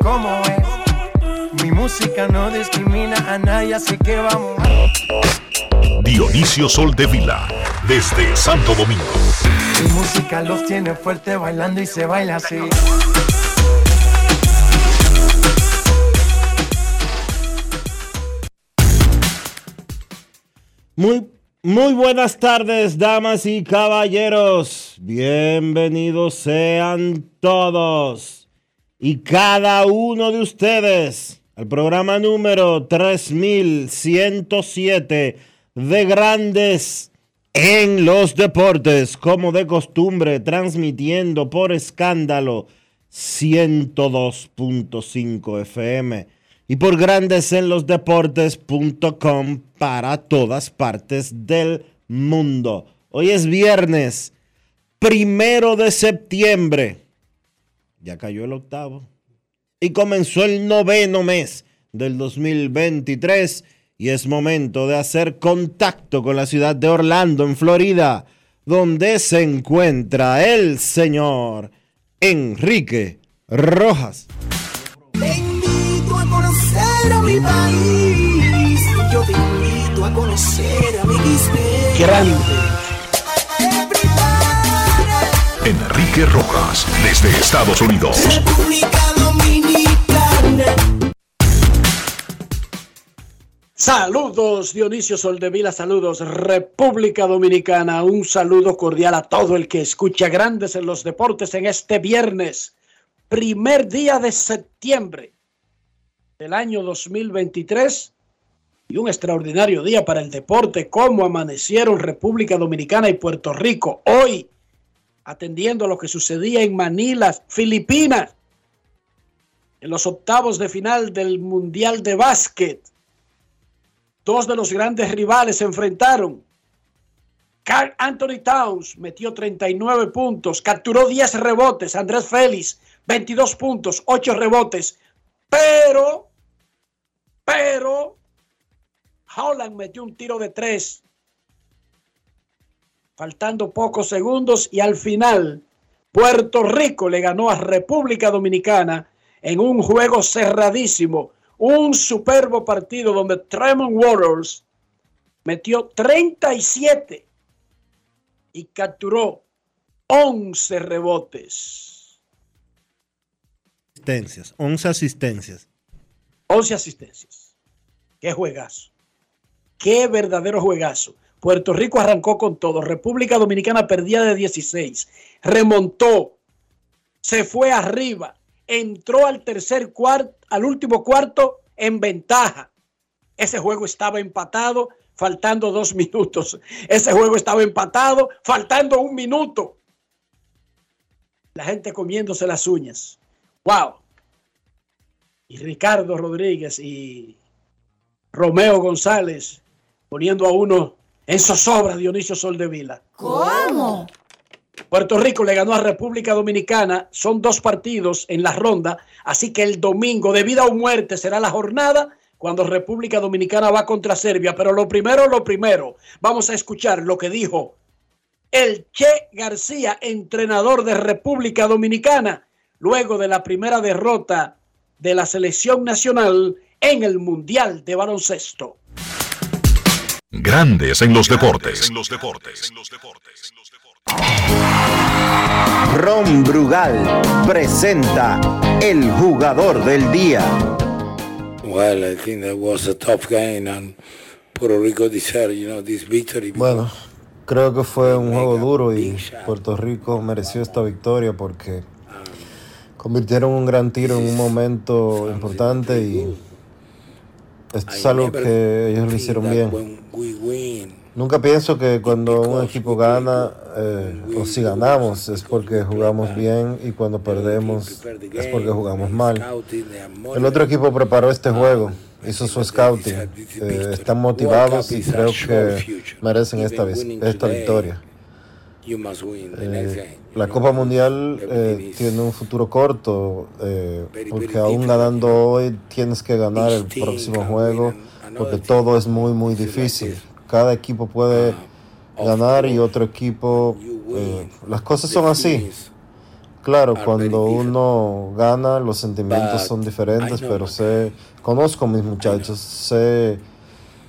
Como es. Mi música no discrimina a nadie, así que vamos. Dionisio Sol de Vila, desde Santo Domingo. Mi música los tiene fuerte bailando y se baila así. Muy, muy buenas tardes, damas y caballeros. Bienvenidos sean todos y cada uno de ustedes al programa número 3107 de Grandes en los Deportes, como de costumbre, transmitiendo por escándalo 102.5 FM y por grandesenlosdeportes.com para todas partes del mundo. Hoy es viernes, primero de septiembre. Ya cayó el octavo. Y comenzó el noveno mes del 2023 y es momento de hacer contacto con la ciudad de Orlando, en Florida, donde se encuentra el señor Enrique Rojas. Te invito a conocer a mi país. Yo te invito a conocer a mi Grande. Enrique Rojas, desde Estados Unidos. República Dominicana. Saludos Dionisio Soldevila, saludos República Dominicana, un saludo cordial a todo el que escucha Grandes en los Deportes en este viernes, primer día de septiembre del año 2023 y un extraordinario día para el deporte, como amanecieron República Dominicana y Puerto Rico hoy, atendiendo a lo que sucedía en Manila, Filipinas, en los octavos de final del Mundial de Básquet. Dos de los grandes rivales se enfrentaron. Carl Anthony Towns metió 39 puntos, capturó 10 rebotes. Andrés Félix, 22 puntos, 8 rebotes. Pero, pero, Holland metió un tiro de 3. Faltando pocos segundos y al final, Puerto Rico le ganó a República Dominicana en un juego cerradísimo un superbo partido donde Tremont Waters metió 37 y capturó 11 rebotes. Asistencias, 11 asistencias. 11 asistencias. Qué juegazo. Qué verdadero juegazo. Puerto Rico arrancó con todo. República Dominicana perdía de 16. Remontó. Se fue arriba. Entró al tercer al último cuarto en ventaja. Ese juego estaba empatado, faltando dos minutos. Ese juego estaba empatado, faltando un minuto. La gente comiéndose las uñas. ¡Wow! Y Ricardo Rodríguez y Romeo González poniendo a uno en zozobra Dionisio Soldevila. ¿Cómo? Puerto Rico le ganó a República Dominicana. Son dos partidos en la ronda. Así que el domingo, de vida o muerte, será la jornada cuando República Dominicana va contra Serbia. Pero lo primero, lo primero, vamos a escuchar lo que dijo el Che García, entrenador de República Dominicana, luego de la primera derrota de la selección nacional en el Mundial de Baloncesto. Grandes en los deportes. Ron Brugal presenta el jugador del día. Well, I think that was a tough game and Puerto Rico deserved, you know, this victory. Bueno, creo que fue un juego duro y Puerto Rico mereció esta victoria porque convirtieron un gran tiro en un momento importante y esto es algo que ellos lo hicieron bien. Nunca pienso que cuando un equipo gana eh, o si ganamos es porque jugamos bien y cuando perdemos es porque jugamos mal. El otro equipo preparó este juego, hizo su scouting, eh, están motivados y creo que merecen esta, esta victoria. Eh, la Copa Mundial eh, tiene un futuro corto, eh, porque aún ganando hoy tienes que ganar el próximo juego, porque todo es muy, muy difícil. Cada equipo puede ganar y otro equipo... Eh, las cosas son así. Claro, cuando uno gana los sentimientos son diferentes, pero sé, conozco a mis muchachos, sé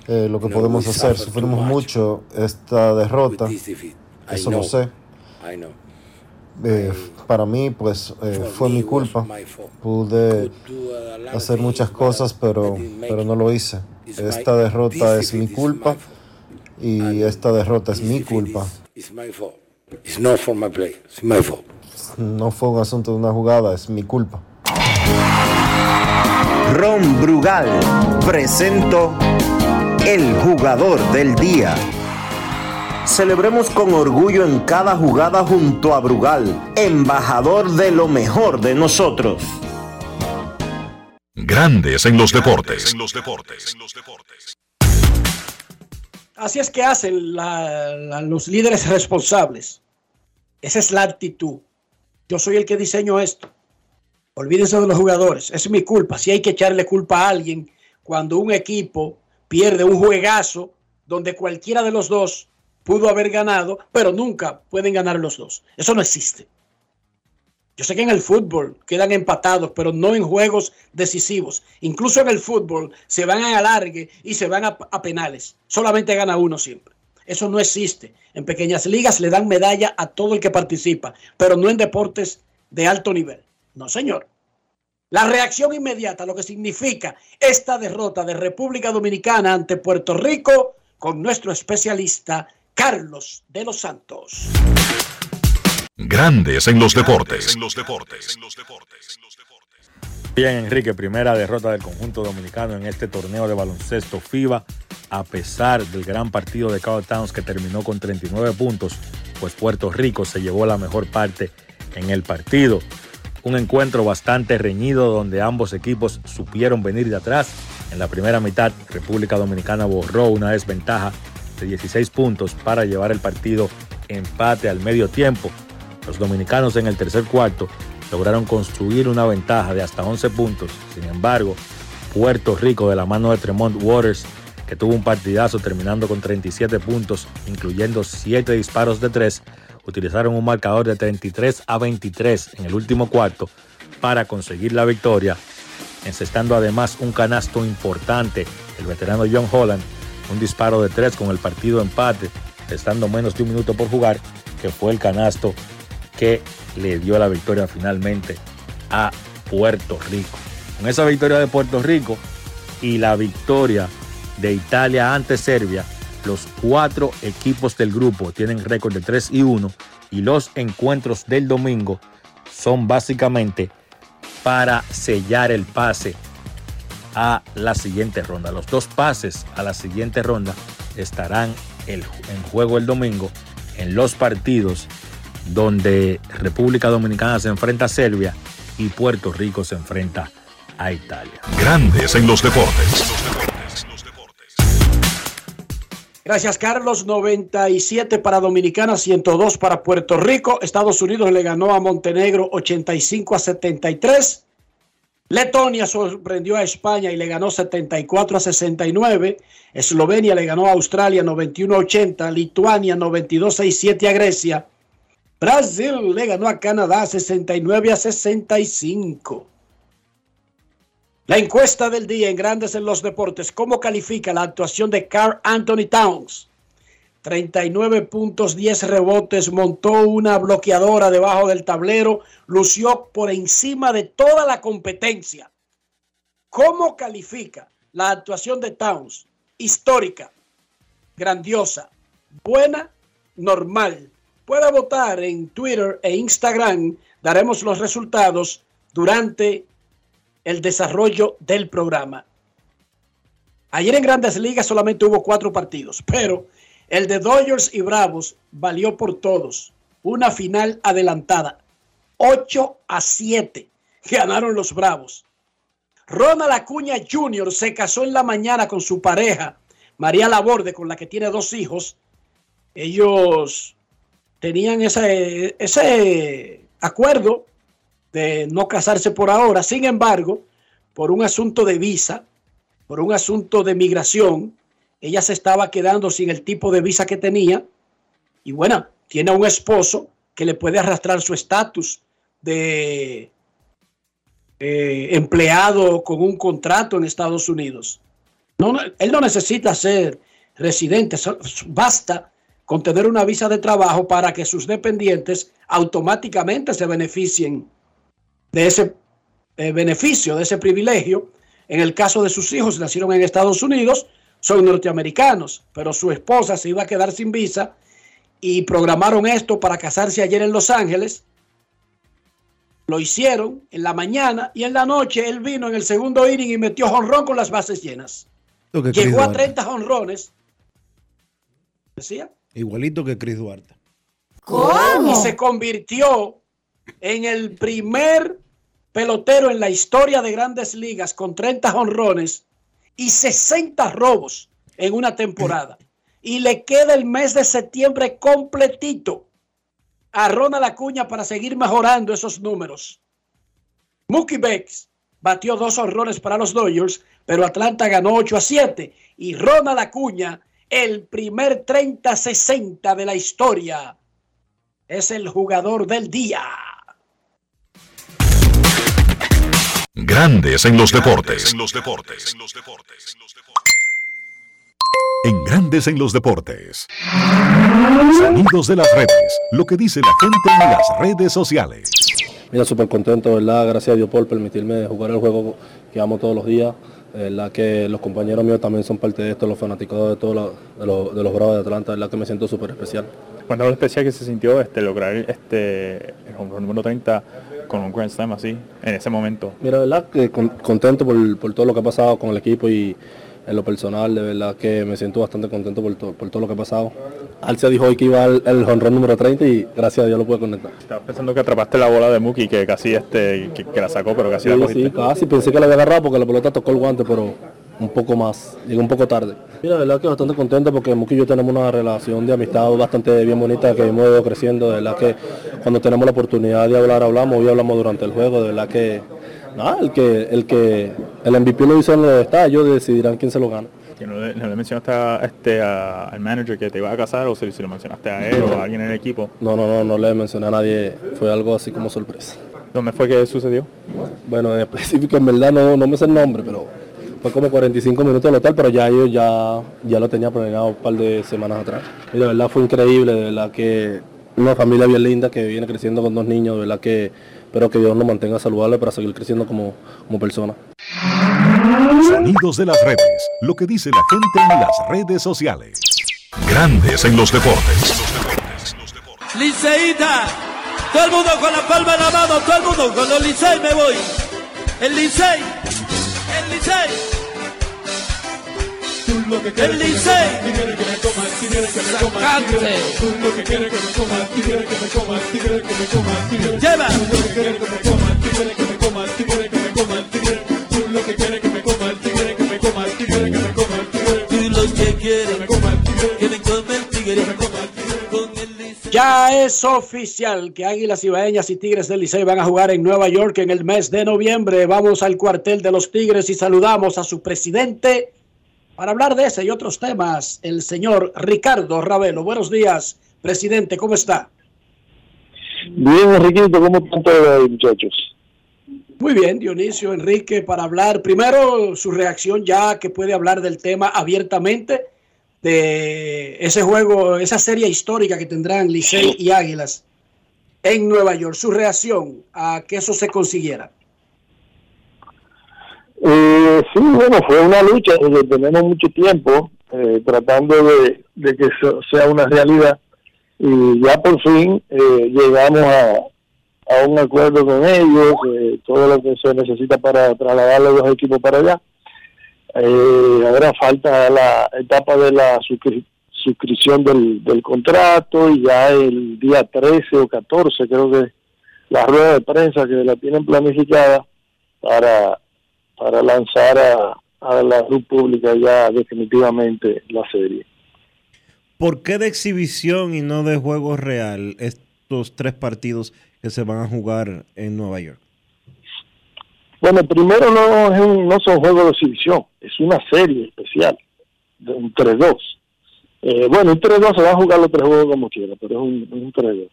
lo que podemos hacer. Sufrimos mucho esta derrota, eso lo sé. Eh, para mí, pues eh, fue mi culpa. Pude hacer muchas cosas, pero, pero no lo hice. Esta derrota es mi culpa y esta derrota es mi culpa. No fue un asunto de una jugada, es mi culpa. Ron Brugal presento el jugador del día. Celebremos con orgullo en cada jugada junto a Brugal, embajador de lo mejor de nosotros. Grandes en los deportes. Así es que hacen los líderes responsables. Esa es la actitud. Yo soy el que diseño esto. Olvídense de los jugadores. Es mi culpa. Si hay que echarle culpa a alguien cuando un equipo pierde un juegazo donde cualquiera de los dos pudo haber ganado, pero nunca pueden ganar los dos. Eso no existe. Yo sé que en el fútbol quedan empatados, pero no en juegos decisivos. Incluso en el fútbol se van a alargue y se van a, a, penales. Solamente gana uno siempre. Eso no existe. En pequeñas ligas le dan medalla a todo el que participa, pero no en deportes de alto nivel. No, señor. La reacción inmediata, lo que significa esta derrota de República Dominicana ante Puerto Rico con nuestro especialista Carlos de los Santos. Grandes en los deportes. Bien, Enrique, primera derrota del conjunto dominicano en este torneo de baloncesto FIBA, a pesar del gran partido de Carl Towns que terminó con 39 puntos, pues Puerto Rico se llevó la mejor parte en el partido. Un encuentro bastante reñido donde ambos equipos supieron venir de atrás. En la primera mitad, República Dominicana borró una desventaja de 16 puntos para llevar el partido empate al medio tiempo. Los dominicanos en el tercer cuarto lograron construir una ventaja de hasta 11 puntos. Sin embargo, Puerto Rico de la mano de Tremont Waters, que tuvo un partidazo terminando con 37 puntos, incluyendo 7 disparos de 3, utilizaron un marcador de 33 a 23 en el último cuarto para conseguir la victoria, encestando además un canasto importante el veterano John Holland un disparo de tres con el partido empate, estando menos de un minuto por jugar, que fue el canasto que le dio la victoria finalmente a Puerto Rico. Con esa victoria de Puerto Rico y la victoria de Italia ante Serbia, los cuatro equipos del grupo tienen récord de 3 y 1 y los encuentros del domingo son básicamente para sellar el pase a la siguiente ronda. Los dos pases a la siguiente ronda estarán en juego el domingo en los partidos donde República Dominicana se enfrenta a Serbia y Puerto Rico se enfrenta a Italia. Grandes en los deportes. Gracias Carlos, 97 para Dominicana, 102 para Puerto Rico. Estados Unidos le ganó a Montenegro 85 a 73. Letonia sorprendió a España y le ganó 74 a 69. Eslovenia le ganó a Australia 91 a 80. Lituania 92 a 67 a Grecia. Brasil le ganó a Canadá 69 a 65. La encuesta del día en Grandes en los Deportes. ¿Cómo califica la actuación de Carl Anthony Towns? 39 puntos, 10 rebotes, montó una bloqueadora debajo del tablero, lució por encima de toda la competencia. ¿Cómo califica la actuación de Towns? Histórica, grandiosa, buena, normal. Puede votar en Twitter e Instagram. Daremos los resultados durante el desarrollo del programa. Ayer en Grandes Ligas solamente hubo cuatro partidos, pero el de Dodgers y Bravos valió por todos. Una final adelantada. 8 a 7 ganaron los Bravos. Ronald Acuña Jr. se casó en la mañana con su pareja, María Laborde, con la que tiene dos hijos. Ellos tenían ese, ese acuerdo de no casarse por ahora. Sin embargo, por un asunto de visa, por un asunto de migración, ella se estaba quedando sin el tipo de visa que tenía y bueno, tiene un esposo que le puede arrastrar su estatus de eh, empleado con un contrato en Estados Unidos. No, él no necesita ser residente, basta con tener una visa de trabajo para que sus dependientes automáticamente se beneficien de ese eh, beneficio, de ese privilegio. En el caso de sus hijos, nacieron en Estados Unidos, son norteamericanos, pero su esposa se iba a quedar sin visa y programaron esto para casarse ayer en Los Ángeles. Lo hicieron en la mañana y en la noche él vino en el segundo inning y metió jonrón con las bases llenas. Llegó a 30 jonrones. ¿Decía? Igualito que Chris Duarte. ¿Cómo? Y se convirtió en el primer pelotero en la historia de grandes ligas con 30 jonrones y 60 robos en una temporada. Y le queda el mes de septiembre completito a Ronald Acuña para seguir mejorando esos números. Mookie Becks batió dos honrones para los Dodgers, pero Atlanta ganó 8 a 7. Y Ronald Acuña, el primer 30-60 de la historia, es el jugador del día. Grandes en los deportes. En los deportes. En Grandes en los deportes. Sonidos de las redes. Lo que dice la gente en las redes sociales. Mira, súper contento, ¿verdad? Gracias a Dios por permitirme jugar el juego que amo todos los días. La que los compañeros míos también son parte de esto, los fanáticos de todos de, los, de los Bravos de Atlanta, la que me siento súper especial. Cuando lo especial que se sintió este, lograr este, el número 30 con un Grand Slam así, en ese momento? Mira, verdad que contento por, todo lo que ha pasado con el equipo y en lo personal, de verdad que me siento bastante contento por, por todo lo que ha pasado. Alcia dijo hoy que iba el, el número 30 y gracias a Dios lo pude conectar. Estaba pensando que atrapaste la bola de Muki, que casi este, que, la sacó, pero casi la cogiste. Sí, casi pensé que la había agarrado porque la pelota tocó el guante, pero un poco más, llegó un poco tarde. Mira, la verdad que bastante contento porque Muki y yo tenemos una relación de amistad bastante bien bonita que hemos ido creciendo. De verdad que cuando tenemos la oportunidad de hablar, hablamos, hoy hablamos durante el juego. De verdad que, nada, el que el que el MVP lo hizo en el estadio, decidirán quién se lo gana. ¿No le, no le mencionaste a, este, al manager que te iba a casar o si, si, lo mencionaste a él o a alguien en el equipo? No, no, no, no le mencioné a nadie. Fue algo así como sorpresa. ¿Dónde fue que sucedió? Bueno, en específico, en verdad no, no me sé el nombre, pero fue como 45 minutos hotel, pero ya yo ya, ya lo tenía planeado un par de semanas atrás. Y de verdad fue increíble, de verdad que una familia bien linda que viene creciendo con dos niños, de verdad que espero que Dios nos mantenga saludable para seguir creciendo como, como persona. Sonidos de las redes, lo que dice la gente en las redes sociales. Grandes en los deportes. Liceíta, todo el mundo con la palma en la mano, todo el mundo con los Licey me voy. El Licey, el Licey. Tú lo que quieres quieres que me comas, si quieres que me comas. Tú lo que quieres que me comas, si quieres que me comas, si quieres que me comas. Lleva. Tú lo que quieres que me comas, si quieres que me comas, si quieres que me comas. Tú lo que quieres que me comas, si quieres que me comas, si quieres que me comas. Tú los que quieren que me comas, quieren comer tigre. Ya es oficial que Águilas Ibaeñas y Tigres del Licey van a jugar en Nueva York en el mes de noviembre. Vamos al cuartel de los Tigres y saludamos a su presidente, para hablar de ese y otros temas, el señor Ricardo Ravelo. Buenos días, presidente, ¿cómo está? Bien, Enriquito, ¿cómo están todos ahí, muchachos? Muy bien, Dionisio, Enrique, para hablar primero su reacción ya que puede hablar del tema abiertamente de ese juego, esa serie histórica que tendrán Licey y Águilas en Nueva York. Su reacción a que eso se consiguiera. Eh, sí, bueno, fue una lucha que tenemos mucho tiempo eh, tratando de, que sea una realidad y ya por fin eh, llegamos a, a un acuerdo con ellos, eh, todo lo que se necesita para trasladar los equipos para allá. Eh, ahora falta la etapa de la suscripción del, del contrato y ya el día 13 o 14 creo que la rueda de prensa que la tienen planificada para, para lanzar a, a la luz pública ya definitivamente la serie. ¿Por qué de exhibición y no de juego real estos tres partidos que se van a jugar en Nueva York? Bueno, primero no, es un, no son juegos de exhibición, es una serie especial de un 3-2. Eh, bueno, un 3-2 se va a jugar los tres juegos como quiera, pero es un, un 3-2.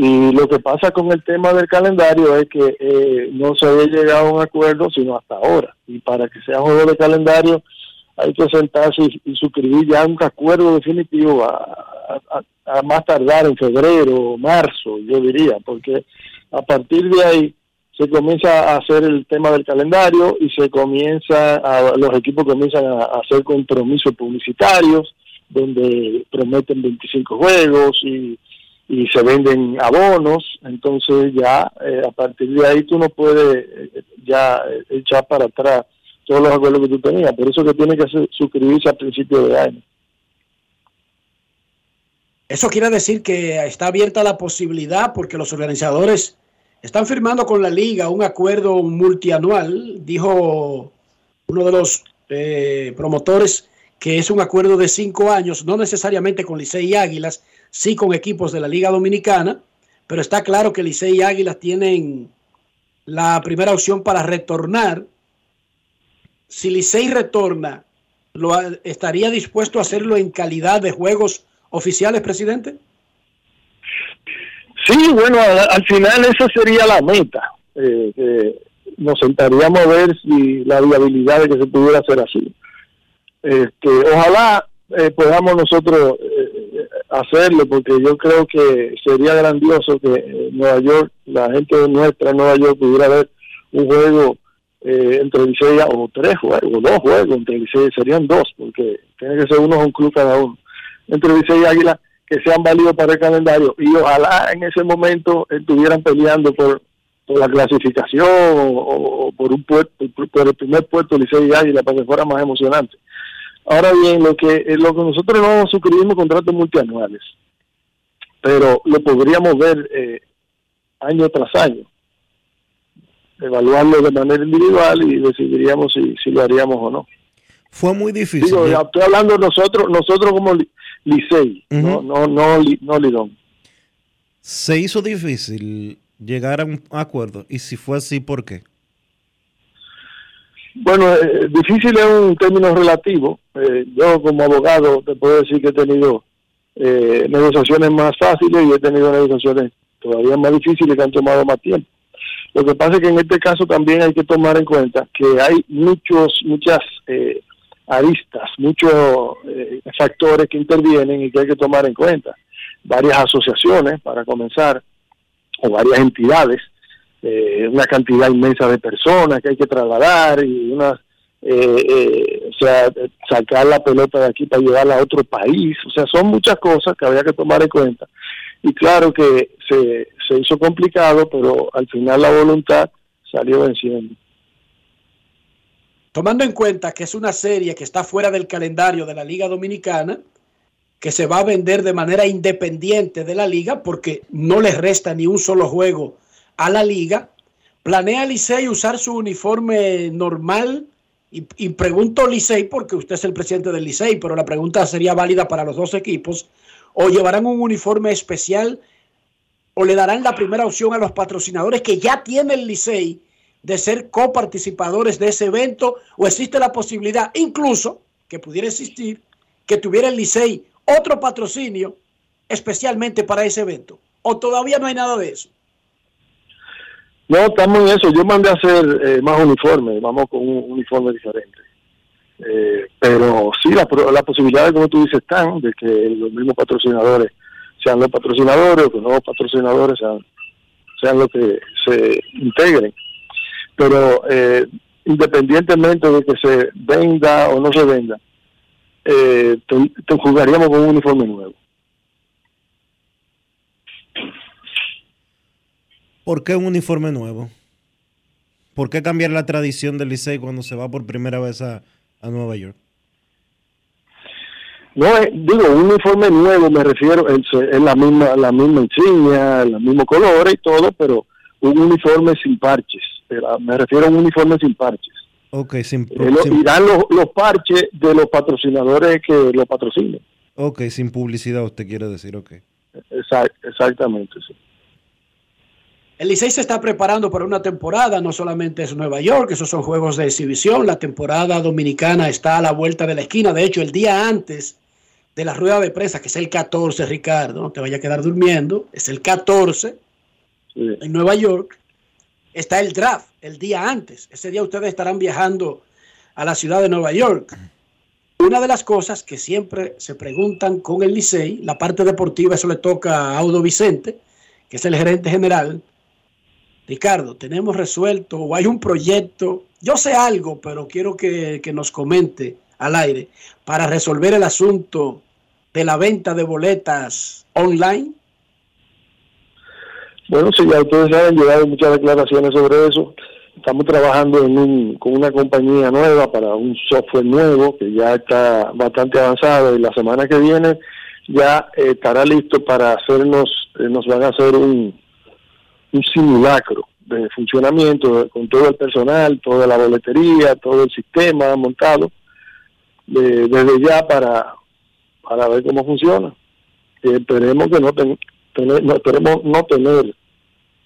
Y lo que pasa con el tema del calendario es que eh, no se había llegado a un acuerdo sino hasta ahora. Y para que sea juego de calendario hay que sentarse y, suscribir ya un acuerdo definitivo a, a, más tardar en febrero o marzo, yo diría, porque a partir de ahí se comienza a hacer el tema del calendario y se comienza, a, los equipos comienzan a, hacer compromisos publicitarios donde prometen 25 juegos y, y se venden abonos, entonces ya eh, a partir de ahí tú no puedes eh, ya echar para atrás todos los acuerdos que tú tenías, por eso que tiene que suscribirse a principio de año. Eso quiere decir que está abierta la posibilidad porque los organizadores están firmando con la liga un acuerdo multianual, dijo uno de los eh, promotores que es un acuerdo de cinco años, no necesariamente con Licey y Águilas, sí con equipos de la Liga Dominicana, pero está claro que Licey y Águilas tienen la primera opción para retornar. Si Licey retorna, ¿lo, ¿estaría dispuesto a hacerlo en calidad de juegos oficiales, presidente? Sí, bueno, al, final esa sería la meta. Eh, nos sentaríamos a ver si la viabilidad de que se pudiera hacer así. Este, ojalá eh, podamos nosotros eh, hacerlo, porque yo creo que sería grandioso que Nueva York, la gente de nuestra Nueva York pudiera ver un juego eh, entre Licey o tres juegos, dos juegos entre Licey, serían dos, porque tiene que ser uno un club cada uno entre Licey y Águila que sean válidos para el calendario y ojalá en ese momento estuvieran peleando por, la clasificación o, por un puerto, por, el primer puesto Licey y Águila para que fuera más emocionante. Ahora bien, lo que eh, lo que nosotros no suscribimos contratos multianuales, pero lo podríamos ver eh, año tras año, evaluarlo de manera individual y decidiríamos si, si lo haríamos o no. Fue muy difícil. estoy hablando nosotros, nosotros como Licey, no, no, no, no Lidón. Se hizo difícil llegar a un acuerdo y si fue así, ¿por qué? Bueno, eh, difícil es un término relativo. Eh, yo como abogado te puedo decir que he tenido eh, negociaciones más fáciles y he tenido negociaciones todavía más difíciles que han tomado más tiempo. Lo que pasa es que en este caso también hay que tomar en cuenta que hay muchos, muchas eh, aristas, muchos eh, factores que intervienen y que hay que tomar en cuenta. Varias asociaciones, para comenzar, o varias entidades, eh, una cantidad inmensa de personas que hay que trasladar y una, eh, o sea, sacar la pelota de aquí para llevarla a otro país. O sea, son muchas cosas que había que tomar en cuenta. Y claro que se, se hizo complicado, pero al final la voluntad salió venciendo. Tomando en cuenta que es una serie que está fuera del calendario de la Liga Dominicana, que se va a vender de manera independiente de la liga porque no le resta ni un solo juego a la liga, ¿planea Licey usar su uniforme normal? Y, y pregunto Licey porque usted es el presidente del Licey, pero la pregunta sería válida para los dos equipos. ¿O llevarán un uniforme especial o le darán la primera opción a los patrocinadores que ya tiene el Licey de ser coparticipadores de ese evento o existe la posibilidad incluso que pudiera existir que tuviera el Licey otro patrocinio especialmente para ese evento o todavía no hay nada de eso? No, estamos en eso. Yo mandé a hacer eh, más uniformes, vamos con un uniforme diferente. Eh, pero sí, las la posibilidades, como tú dices, están de que los mismos patrocinadores sean los patrocinadores o que nuevos patrocinadores sean, sean los que se integren. Pero eh, independientemente de que se venda o no se venda, eh, te, jugaríamos con un uniforme nuevo. ¿Por qué un uniforme nuevo? ¿Por qué cambiar la tradición del Licey cuando se va por primera vez a, Nueva York? No, eh, digo, un uniforme nuevo, me refiero, es, la misma la misma insignia, los mismos colores y todo, pero un uniforme sin parches. Me refiero a un uniforme sin parches. Ok, sin, eh, Y dan los, los parches de los patrocinadores que lo patrocinan. Ok, sin publicidad, usted quiere decir, ok. exactamente, sí. El Licey se está preparando para una temporada, no solamente es Nueva York, esos son juegos de exhibición, la temporada dominicana está a la vuelta de la esquina, de hecho el día antes de la rueda de presa, que es el 14, Ricardo, no te vaya a quedar durmiendo, es el 14 en Nueva York, está el draft el día antes, ese día ustedes estarán viajando a la ciudad de Nueva York. Una de las cosas que siempre se preguntan con el Licey, la parte deportiva, eso le toca a Audo Vicente, que es el gerente general, Ricardo, tenemos resuelto o hay un proyecto, yo sé algo, pero quiero que, nos comente al aire para resolver el asunto de la venta de boletas online. Bueno, sí, ya ustedes han llegado muchas declaraciones sobre eso. Estamos trabajando con una compañía nueva para un software nuevo que ya está bastante avanzado y la semana que viene ya eh, estará listo para hacernos, eh, nos van a hacer un, un simulacro de funcionamiento con todo el personal, toda la boletería, todo el sistema montado desde ya para, para ver cómo funciona. esperemos que no, no, esperemos no tener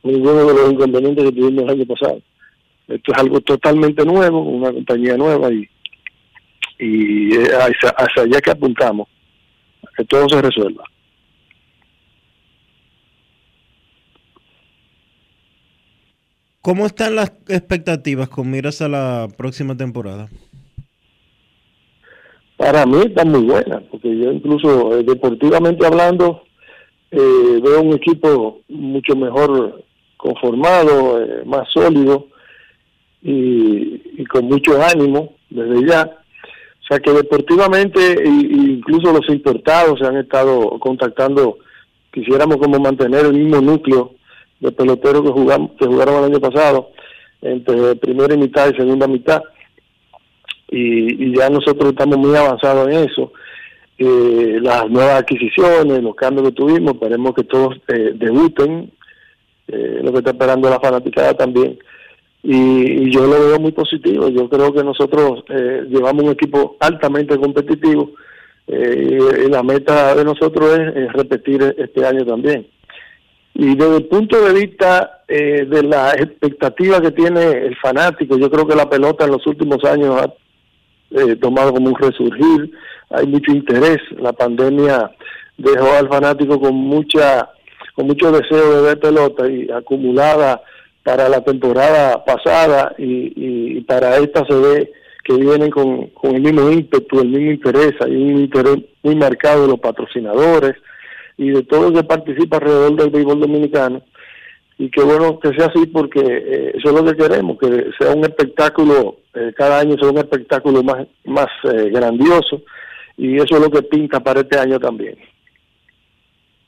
ninguno de los inconvenientes que tuvimos el año pasado. Esto es algo totalmente nuevo, una compañía nueva y, y hacia, hacia allá que apuntamos, que todo se resuelva. ¿Cómo están las expectativas con miras a la próxima temporada? Para mí están muy buenas, porque yo incluso eh, deportivamente hablando eh, veo un equipo mucho mejor conformado, eh, más sólido y, con mucho ánimo desde ya. O sea que deportivamente incluso los importados se han estado contactando, quisiéramos como mantener el mismo núcleo de peloteros que, jugamos, que jugaron el año pasado, entre primera mitad y segunda mitad. Y, ya nosotros estamos muy avanzados en eso. Eh, las nuevas adquisiciones, los cambios que tuvimos, esperemos que todos eh, debuten, eh, lo que está esperando la fanaticada también. Y, yo lo veo muy positivo. Yo creo que nosotros llevamos un equipo altamente competitivo y, la meta de nosotros es repetir este año también. Y desde el punto de vista eh, de la expectativa que tiene el fanático, yo creo que la pelota en los últimos años ha eh, tomado como un resurgir, hay mucho interés, la pandemia dejó al fanático con mucha con mucho deseo de ver pelota y acumulada para la temporada pasada y, y para esta se ve que vienen con, con el mismo ímpetu, el mismo interés, hay un interés muy marcado de los patrocinadores, y de todo lo que participa alrededor del béisbol dominicano. Y qué bueno que sea así porque eh, eso es lo que queremos, que sea un espectáculo, eh, cada año sea un espectáculo más, más eh, grandioso y eso es lo que pinta para este año también.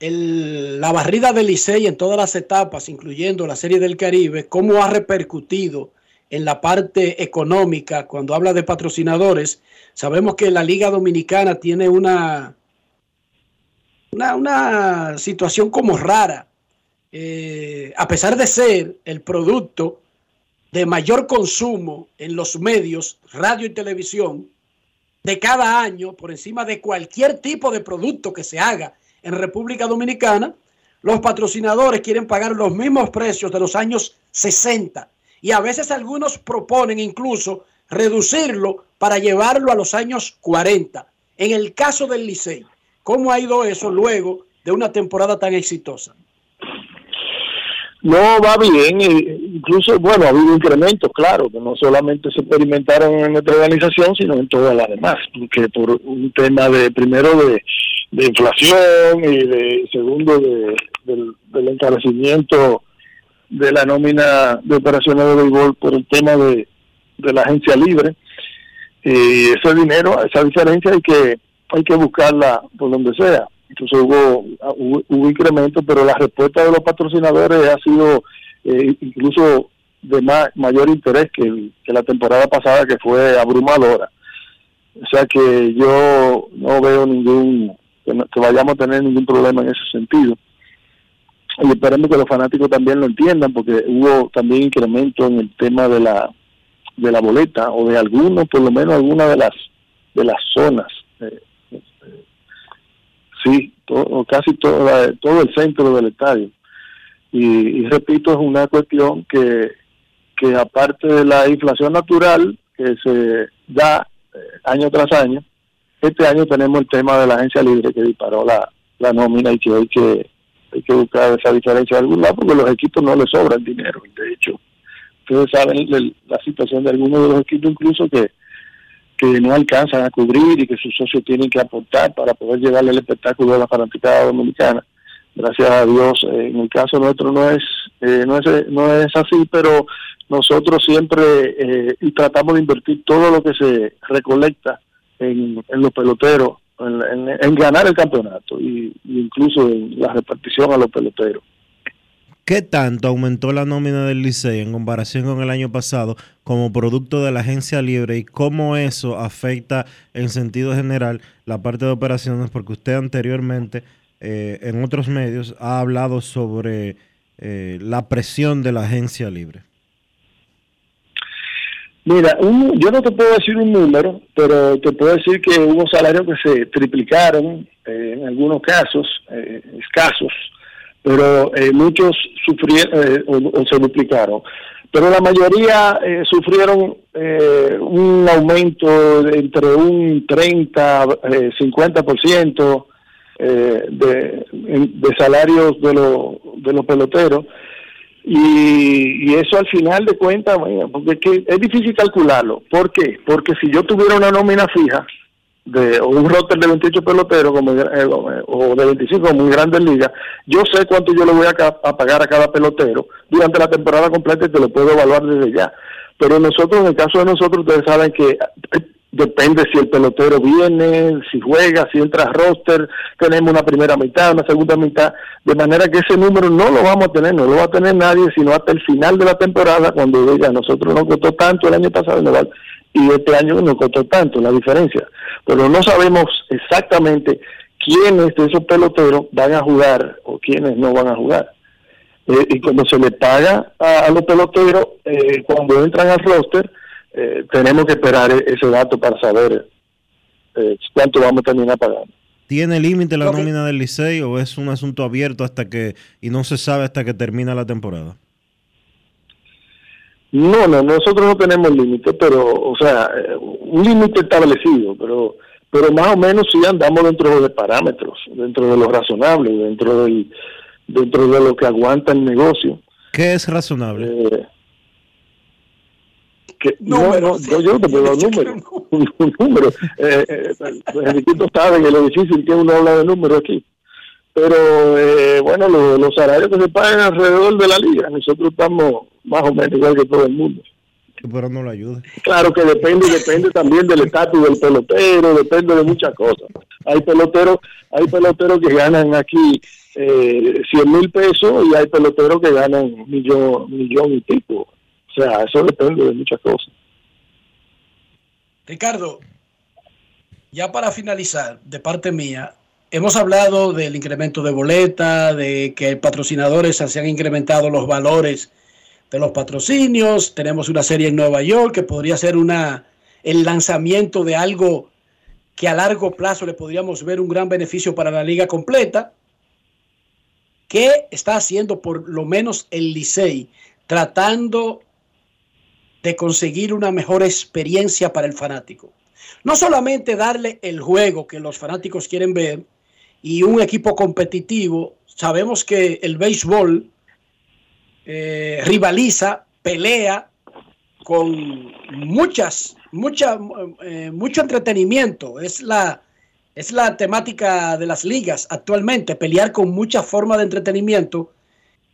El, la barrida del Licey en todas las etapas, incluyendo la Serie del Caribe, ¿cómo ha repercutido en la parte económica cuando habla de patrocinadores? Sabemos que la Liga Dominicana tiene una una, situación como rara. Eh, a pesar de ser el producto de mayor consumo en los medios, radio y televisión, de cada año, por encima de cualquier tipo de producto que se haga en República Dominicana, los patrocinadores quieren pagar los mismos precios de los años 60 y a veces algunos proponen incluso reducirlo para llevarlo a los años 40. En el caso del Licey, ¿Cómo ha ido eso luego de una temporada tan exitosa? no va bien, incluso, bueno, ha habido incrementos, claro, que no solamente se experimentaron en nuestra organización, sino en todas las demás, porque por un tema de, primero, de, inflación y de, segundo, de, del, encarecimiento de la nómina de operaciones de béisbol por el tema de, de la agencia libre, y ese dinero, esa diferencia hay que, hay que buscarla por donde sea entonces hubo, hubo, incremento, pero la respuesta de los patrocinadores ha sido eh, incluso de mayor interés que, la temporada pasada, que fue abrumadora. O sea que yo no veo ningún, que, vayamos a tener ningún problema en ese sentido. Y esperemos que los fanáticos también lo entiendan, porque hubo también incremento en el tema de la de la boleta o de algunos, por lo menos algunas de las de las zonas. Eh, Sí, todo, casi todo, el centro del estadio. Y, repito, es una cuestión que, que aparte de la inflación natural que se da eh, año tras año, este año tenemos el tema de la agencia libre que disparó la, la nómina y que hay que hay que buscar esa diferencia de algún lado porque los equipos no les sobra el dinero. De hecho, ustedes saben la situación de algunos de los equipos incluso que que no alcanzan a cubrir y que sus socios tienen que aportar para poder llevarle el espectáculo a la fanaticada dominicana. Gracias a Dios, eh, en el caso nuestro no es, eh, no es no es así, pero nosotros siempre eh, tratamos de invertir todo lo que se recolecta en, los peloteros, en, ganar el campeonato y, incluso en la repartición a los peloteros. ¿Qué tanto aumentó la nómina del Licey en comparación con el año pasado como producto de la agencia libre y cómo eso afecta en sentido general la parte de operaciones? Porque usted anteriormente eh, en otros medios ha hablado sobre eh, la presión de la agencia libre. Mira, yo no te puedo decir un número, pero te puedo decir que hubo salarios que se triplicaron eh, en algunos casos, escasos pero eh, muchos sufrieron eh, se duplicaron. Pero la mayoría eh, sufrieron un aumento entre un 30, 50% de, de salarios de, de los peloteros. Y, y, eso al final de cuentas, porque es, es difícil calcularlo. ¿Por qué? Porque si yo tuviera una nómina fija, de un roster de 28 peloteros como, eh, o de 25 muy grandes ligas, yo sé cuánto yo le voy a, pagar a cada pelotero durante la temporada completa y te lo puedo evaluar desde ya. Pero nosotros, en el caso de nosotros, ustedes saben que eh, depende si el pelotero viene, si juega, si entra a roster, tenemos una primera mitad, una segunda mitad, de manera que ese número no lo vamos a tener, no lo va a tener nadie, sino hasta el final de la temporada, cuando diga, nosotros nos costó tanto el año pasado, y este año no costó tanto la diferencia. Pero no sabemos exactamente quiénes de esos peloteros van a jugar o quiénes no van a jugar. Eh, y cuando se le paga a, los peloteros, eh, cuando entran al roster, eh, tenemos que esperar e-, ese dato para saber cuánto vamos a terminar pagando. ¿Tiene límite la nómina del Licey o es un asunto abierto hasta que y no se sabe hasta que termina la temporada? No, no, nosotros no tenemos límite, pero, o sea, eh, un límite establecido, pero pero más o menos sí andamos dentro de parámetros, dentro de lo razonable, dentro del dentro de lo que aguanta el negocio. ¿Qué es razonable? Eh, que, no, no, yo no te puedo dar número, un, número. Eh, eh, el sabe que lo difícil que uno habla de números aquí. Pero eh, bueno, los salarios que se pagan alrededor de la liga, nosotros estamos más o menos igual que todo el mundo. Pero no lo ayuda. Claro que depende, depende también del estatus del pelotero, depende de muchas cosas. Hay peloteros, hay peloteros que ganan aquí eh, 100 mil pesos y hay peloteros que ganan un millón, millón y pico. O sea, eso depende de muchas cosas. Ricardo, ya para finalizar, de parte mía, hemos hablado del incremento de boleta, de que patrocinadores se han incrementado los valores de los patrocinios. Tenemos una serie en Nueva York que podría ser una, el lanzamiento de algo que a largo plazo le podríamos ver un gran beneficio para la liga completa. ¿Qué está haciendo por lo menos el Licey tratando de conseguir una mejor experiencia para el fanático? No solamente darle el juego que los fanáticos quieren ver y un equipo competitivo. Sabemos que el béisbol eh, rivaliza, pelea con muchas, mucha, eh, mucho entretenimiento. Es la, es la temática de las ligas actualmente, pelear con muchas formas de entretenimiento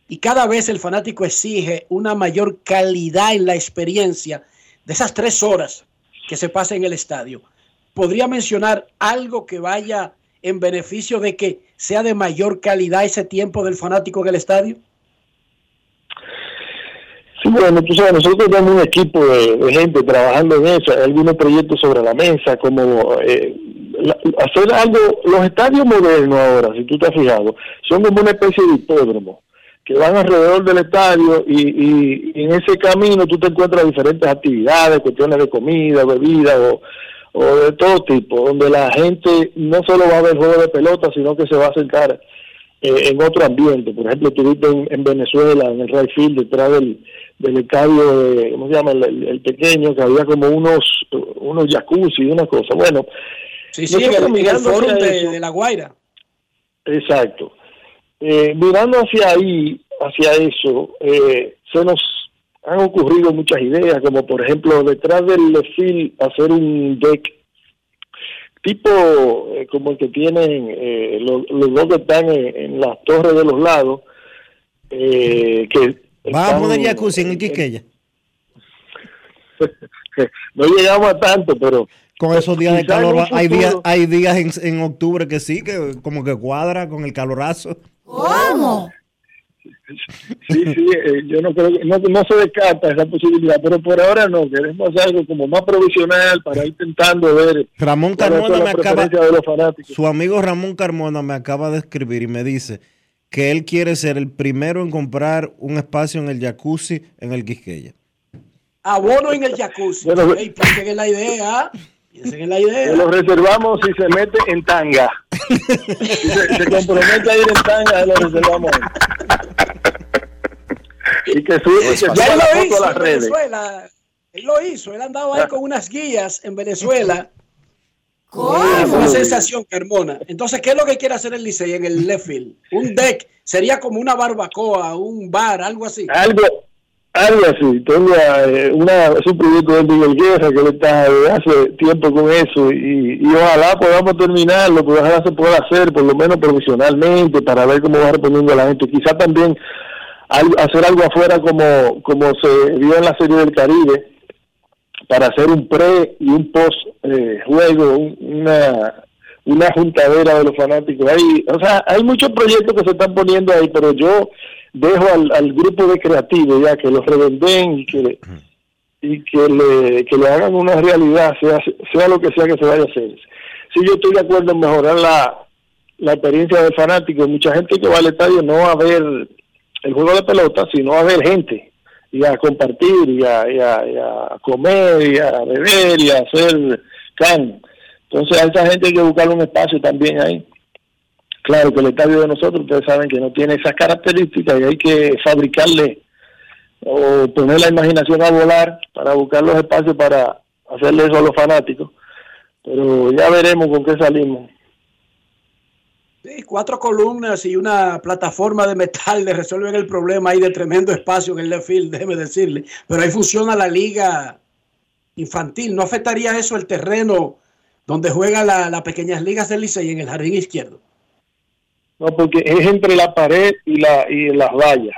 y cada vez el fanático exige una mayor calidad en la experiencia de esas tres horas que se pasa en el estadio. ¿Podría mencionar algo que vaya en beneficio de que sea de mayor calidad ese tiempo del fanático en el estadio? Sí, bueno, tú sabes, nosotros tenemos un equipo de, gente trabajando en eso, hay algunos proyectos sobre la mesa, como eh, hacer algo, los estadios modernos ahora, si tú te has fijado, son como una especie de hipódromo, que van alrededor del estadio y, y, y en ese camino tú te encuentras diferentes actividades, cuestiones de comida, bebida o o de todo tipo, donde la gente no solo va a ver juego de pelota, sino que se va a sentar eh, en otro ambiente. Por ejemplo, estuviste en, en, Venezuela, en el right field, detrás del, del estadio, de, ¿cómo se llama? El, pequeño, que había como unos unos jacuzzi y una cosa. Bueno, sí, sí, en el, de, de, La Guaira. Exacto. Eh, mirando hacia ahí, hacia eso, eh, se nos han ocurrido muchas ideas, como por ejemplo detrás del fil hacer un deck tipo eh, como el que tienen eh, los, dos que están en, las torres de los lados. Eh, que ¿Va a poner jacuzzi en el Quisqueya? no llegamos a tanto, pero... Con esos días de calor, hay días, hay días en, en octubre que sí, que como que cuadra con el calorazo. ¿Cómo? Sí, sí, eh, yo no creo no, no se descarta esa posibilidad, pero por ahora no, queremos algo como más provisional para ir intentando ver. Ramón Carmona me acaba, su amigo Ramón Carmona me acaba de escribir y me dice que él quiere ser el primero en comprar un espacio en el jacuzzi en el Quisqueya. Abono en el jacuzzi. Bueno, hey, en la idea. Piensen en la idea. Lo reservamos si se mete en tanga. si se, se, compromete a ir en tanga, lo reservamos y que sube, ya lo hizo en Venezuela. Él lo hizo, él andaba ahí ah. con unas guías en Venezuela. ¿Cómo? Una sensación, Carmona. Entonces, ¿qué es lo que quiere hacer el Licey en el left field? Un deck, sería como una barbacoa, un bar, algo así. Algo, algo así. Tengo eh, una, es un proyecto de Miguel Guerra que él está hace tiempo con eso y, ojalá podamos terminarlo, pues ojalá se pueda hacer, por lo menos profesionalmente, para ver cómo va respondiendo la gente. Quizá también hacer algo afuera como, como se vio en la Serie del Caribe, para hacer un pre y un post eh, juego, una, una juntadera de los fanáticos. Hay, o sea, hay muchos proyectos que se están poniendo ahí, pero yo dejo al, grupo de creativos ya que los revenden y que y que le, que le hagan una realidad, sea, sea lo que sea que se vaya a hacer. Si yo estoy de acuerdo en mejorar la, la experiencia del fanático, mucha gente que va al estadio no va a ver el juego de pelota, sino a ver gente y a compartir y a, comer y a beber y a hacer can. Entonces a esa gente hay que buscarle un espacio también ahí. Claro que el estadio de nosotros, ustedes saben que no tiene esas características y hay que fabricarle o poner la imaginación a volar para buscar los espacios para hacerle eso a los fanáticos. Pero ya veremos con qué salimos. Sí, cuatro columnas y una plataforma de metal le resuelven el problema ahí de tremendo espacio en el left field, déjeme decirle. Pero ahí funciona la liga infantil. ¿No afectaría eso el terreno donde juegan las pequeñas ligas del Licey en el jardín izquierdo? No, porque es entre la pared y, la, y las vallas,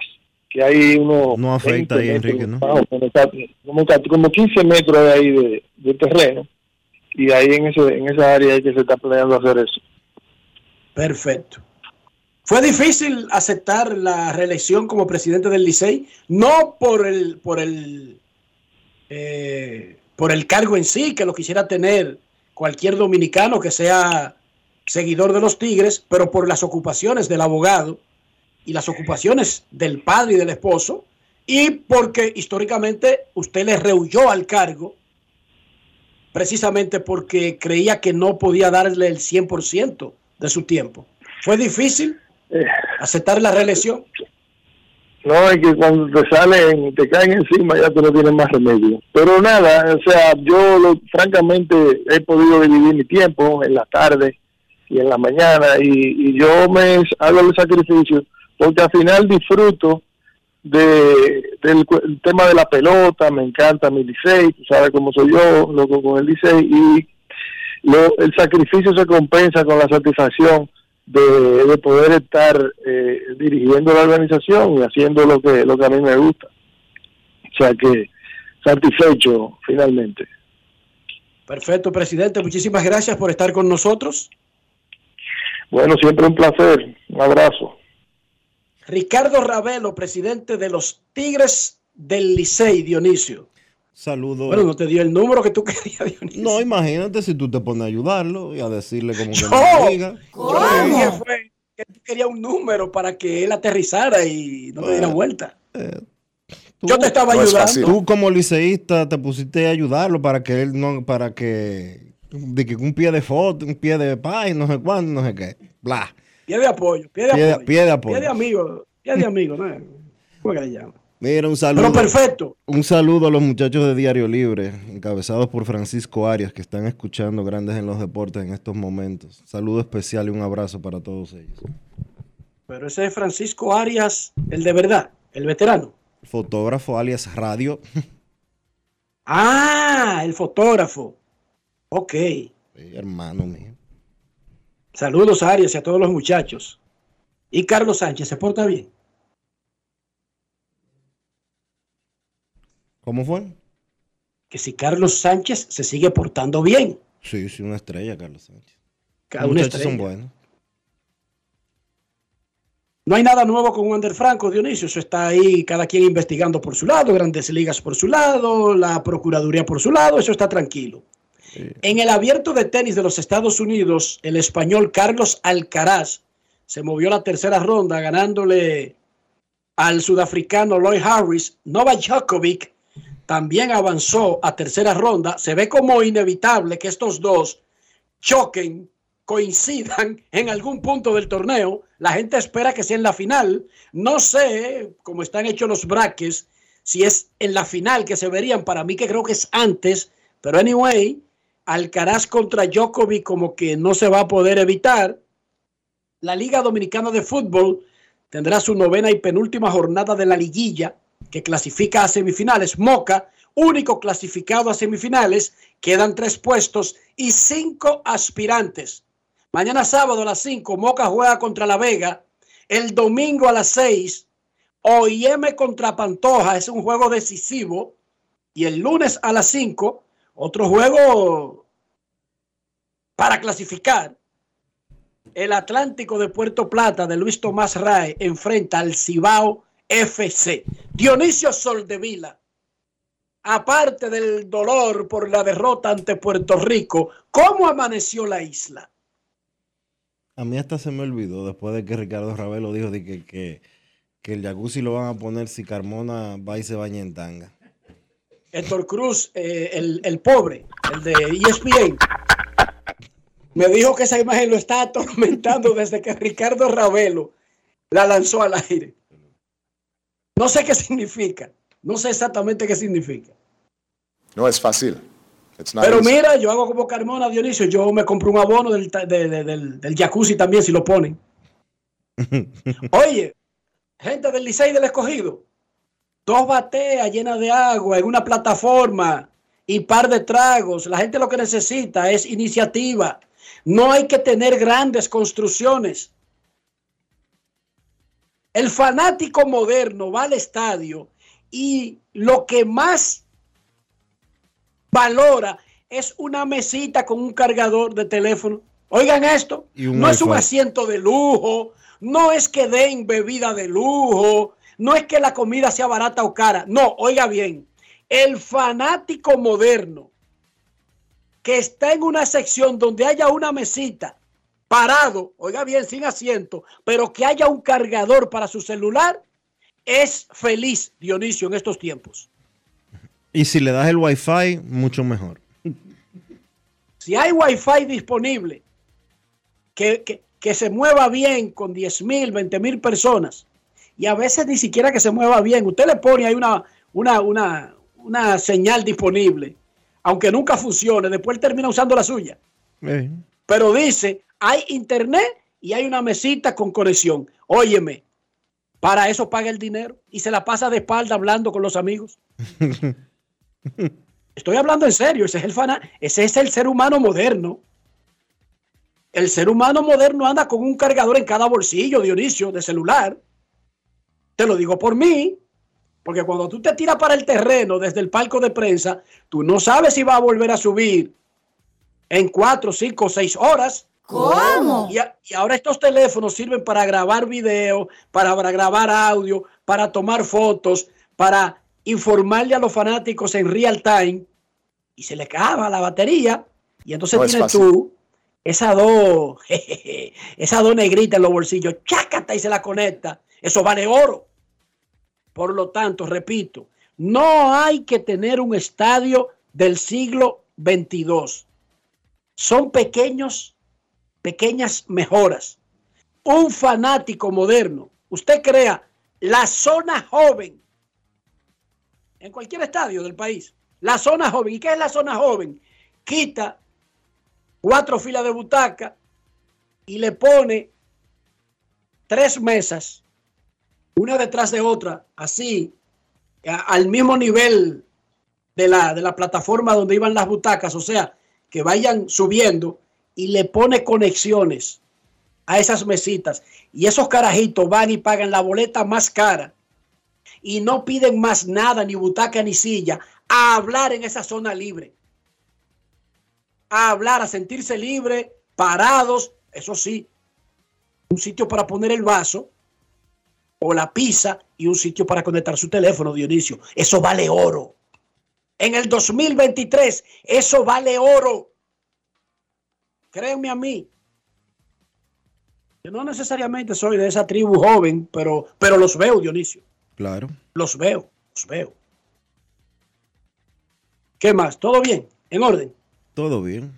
que hay uno... No afecta ahí, Enrique, ¿no? Como, como 15 metros de ahí de, de terreno, y ahí en, ese, en esa área es que se está planeando hacer eso. Perfecto. ¿Fue difícil aceptar la reelección como presidente del Licey? No por el, por el, eh, por el cargo en sí, que lo quisiera tener cualquier dominicano que sea seguidor de los Tigres, pero por las ocupaciones del abogado y las ocupaciones del padre y del esposo, y porque históricamente usted le rehuyó al cargo precisamente porque creía que no podía darle el 100% de su tiempo. ¿Fue difícil eh. aceptar la reelección? No, es que cuando te salen, te caen encima, ya tú no tienes más remedio. Pero nada, o sea, yo lo, francamente he podido dividir mi tiempo en la tarde y en la mañana y, yo me hago el sacrificio porque al final disfruto de, del el tema de la pelota, me encanta mi Licey, tú sabes cómo soy yo, loco con el Licey, y lo, el sacrificio se compensa con la satisfacción de, de poder estar eh, dirigiendo la organización y haciendo lo que, lo que a mí me gusta. O sea que satisfecho finalmente. Perfecto, presidente. Muchísimas gracias por estar con nosotros. Bueno, siempre un placer, un abrazo. Ricardo Ravelo, presidente de los Tigres del Licey, Dionisio. Saludos. Bueno, no te dio el número que tú querías, Dionisio. No, imagínate si tú te pones a ayudarlo y a decirle como que Yo, no diga. yo que dije fue que tú querías un número para que él aterrizara y no te diera vuelta. Tú- Yo te estaba ayudando. Tú como liceísta te pusiste a ayudarlo para que él no, para que, de que un pie de foto, un pie de pay, no sé cuándo, no sé qué. Bla. Pie de apoyo, pie de Pie de- apoyo. pie de apoyo. Pie de amigo, pie de amigo, ¿no? ¿Cómo que le? Mira, un saludo. Pero perfecto. Un saludo a los muchachos de Diario Libre, encabezados por Francisco Arias, que están escuchando Grandes en los Deportes en estos momentos. Saludo especial y un abrazo para todos ellos. Pero ese es Francisco Arias, el de verdad, el veterano. Fotógrafo alias Radio. Ah, el fotógrafo. Ok. Sí, hermano mío. Saludos a Arias y a todos los muchachos. Y Carlos Sánchez, ¿se porta bien? ¿Cómo fue? Que si Carlos Sánchez se sigue portando bien. Sí, sí, una estrella, Carlos Sánchez. Cada Los muchachos son buenos. No hay nada nuevo con Wander Franco, Dionisio. Eso está ahí, cada quien investigando por su lado, Grandes Ligas por su lado, la Procuraduría por su lado, eso está tranquilo. En el abierto de tenis de los Estados Unidos, el español Carlos Alcaraz se movió a la tercera ronda ganándole al sudafricano Lloyd Harris. Novak Djokovic también avanzó a tercera ronda. Se ve como inevitable que estos dos choquen, coincidan en algún punto del torneo. La gente espera que sea en la final. No sé cómo están hechos los braques, si es en la final que se verían. Para mí que creo que es antes, pero anyway, Alcaraz contra Djokovic como que no se va a poder evitar. La Liga Dominicana de Fútbol tendrá su novena y penúltima jornada de la liguilla que clasifica a semifinales. Moca, único clasificado a semifinales, quedan tres puestos y cinco aspirantes. Mañana sábado a las 5, Moca juega contra La Vega. El domingo a las 6, OIM contra Pantoja, es un juego decisivo. Y el lunes a las 5, otro juego para clasificar. El Atlántico de Puerto Plata de Luis Tomás Rae enfrenta al Cibao FC. Dionisio Soldevila, aparte del dolor por la derrota ante Puerto Rico, ¿cómo amaneció la isla? A mí hasta se me olvidó después de que Ricardo Ravelo dijo de que, que, que el jacuzzi lo van a poner si Carmona va y se baña en tanga. Héctor Cruz, eh, el, el pobre, el de ESPN, me dijo que esa imagen lo está atormentando desde que Ricardo Ravelo la lanzó al aire. No sé qué significa, no sé exactamente qué significa. No es fácil. Pero easy. mira, yo hago como Carmona Dionisio, yo me compro un abono del, ta- de- de- del, del jacuzzi también si lo ponen. Oye, gente del Licey del Escogido, dos bateas llenas de agua en una plataforma y par de tragos. La gente lo que necesita es iniciativa. No hay que tener grandes construcciones. El fanático moderno va al estadio y lo que más valora es una mesita con un cargador de teléfono. Oigan esto, no es un asiento de lujo, no es que den bebida de lujo, no es que la comida sea barata o cara. No, oiga bien, el fanático moderno que está en una sección donde haya una mesita parado, oiga bien, sin asiento, pero que haya un cargador para su celular, es feliz, Dionisio, en estos tiempos. Y si le das el wifi, mucho mejor. Si hay wifi disponible, que, que- que se mueva bien con 10 mil, 20 mil personas, y a veces ni siquiera que se mueva bien, usted le pone ahí una, una, una, una señal disponible, aunque nunca funcione, después él termina usando la suya. Eh, Pero dice, hay internet y hay una mesita con conexión. Óyeme, Para eso paga el dinero y se la pasa de espalda hablando con los amigos. Estoy hablando en serio, ese es el fana, ese es el ser humano moderno. El ser humano moderno anda con un cargador en cada bolsillo, Dionisio, de celular. Te lo digo por mí, porque cuando tú te tiras para el terreno desde el palco de prensa, tú no sabes si va a volver a subir en cuatro, cinco, seis horas. ¿Cómo? Y, a- y ahora estos teléfonos sirven para grabar video, para, para grabar audio, para tomar fotos, para informarle a los fanáticos en real time. Y se le acaba la batería. Y entonces No tienes tú esa dos, esa dos negrita en los bolsillos, chácata y se la conecta. Eso vale oro. Por lo tanto, repito, no hay que tener un estadio del siglo 22. Son pequeños, pequeñas mejoras. Un fanático moderno, usted crea la zona joven en cualquier estadio del país. La zona joven. ¿Y qué es la zona joven? Quita cuatro filas de butaca y le pone tres mesas, una detrás de otra, así, al mismo nivel de la, de la plataforma donde iban las butacas, o sea, que vayan subiendo y le pone conexiones a esas mesitas. Y esos carajitos van y pagan la boleta más cara y no piden más nada, ni butaca ni silla, a hablar en esa zona libre. A hablar, a sentirse libre, parados, eso sí, un sitio para poner el vaso o la pizza y un sitio para conectar su teléfono, Dionisio. Eso vale oro. En el 2023, eso vale oro. Créanme a mí. Yo no necesariamente soy de esa tribu joven, pero, pero los veo, Dionisio. Claro. Los veo, los veo. ¿Qué más? ¿Todo bien? ¿En orden? Todo bien.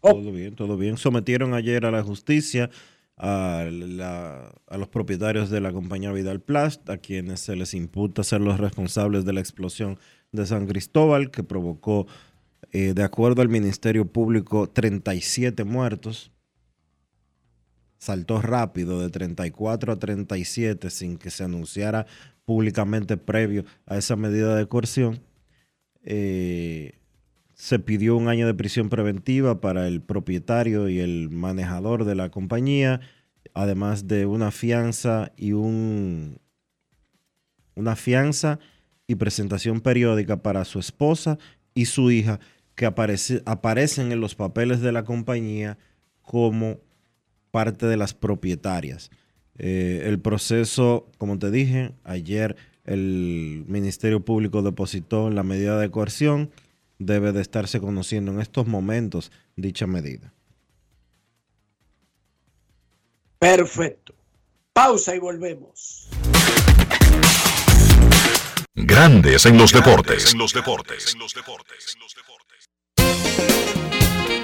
Oh. Todo bien, todo bien. Sometieron ayer a la justicia a, los propietarios de la compañía Vidal Plast, a quienes se les imputa ser los responsables de la explosión de San Cristóbal, que provocó, eh, de acuerdo al Ministerio Público, 37 muertos. Saltó rápido de 34 a 37 sin que se anunciara públicamente previo a esa medida de coerción. Eh, se pidió un año de prisión preventiva para el propietario y el manejador de la compañía, además de una fianza y un una fianza y presentación periódica para su esposa y su hija que aparece- aparecen en los papeles de la compañía como parte de las propietarias. Eh, el proceso, como te dije, ayer el Ministerio Público depositó la medida de coerción. Debe de estarse conociendo en estos momentos dicha medida. Perfecto. Pausa y volvemos. Grandes en los deportes. En los deportes.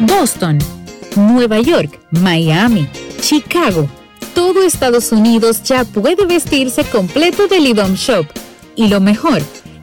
Boston, Nueva York, Miami, Chicago. Todo Estados Unidos ya puede vestirse completo del IDOM Shop. Y lo mejor,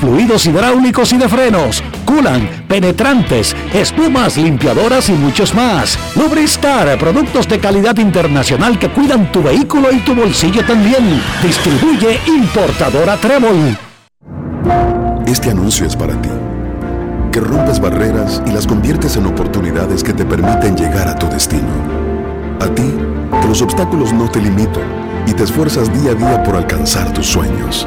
fluidos hidráulicos y de frenos, culan, penetrantes, espumas, limpiadoras y muchos más. Lubristar, productos de calidad internacional que cuidan tu vehículo y tu bolsillo también. Distribuye importadora Trébol. Este anuncio es para ti, que rompes barreras y las conviertes en oportunidades que te permiten llegar a tu destino. A ti, que los obstáculos no te limitan y te esfuerzas día a día por alcanzar tus sueños.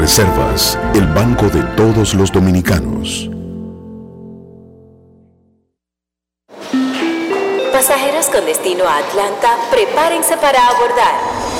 Banreservas, el banco de todos los dominicanos. Pasajeros con destino a Atlanta, prepárense para abordar.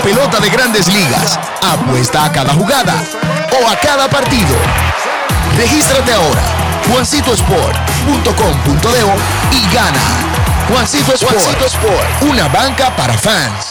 pelota de grandes ligas, apuesta a cada jugada o a cada partido. Regístrate ahora, juancitosport.com.de y gana. Juancito Sport, Juancito Sport, una banca para fans.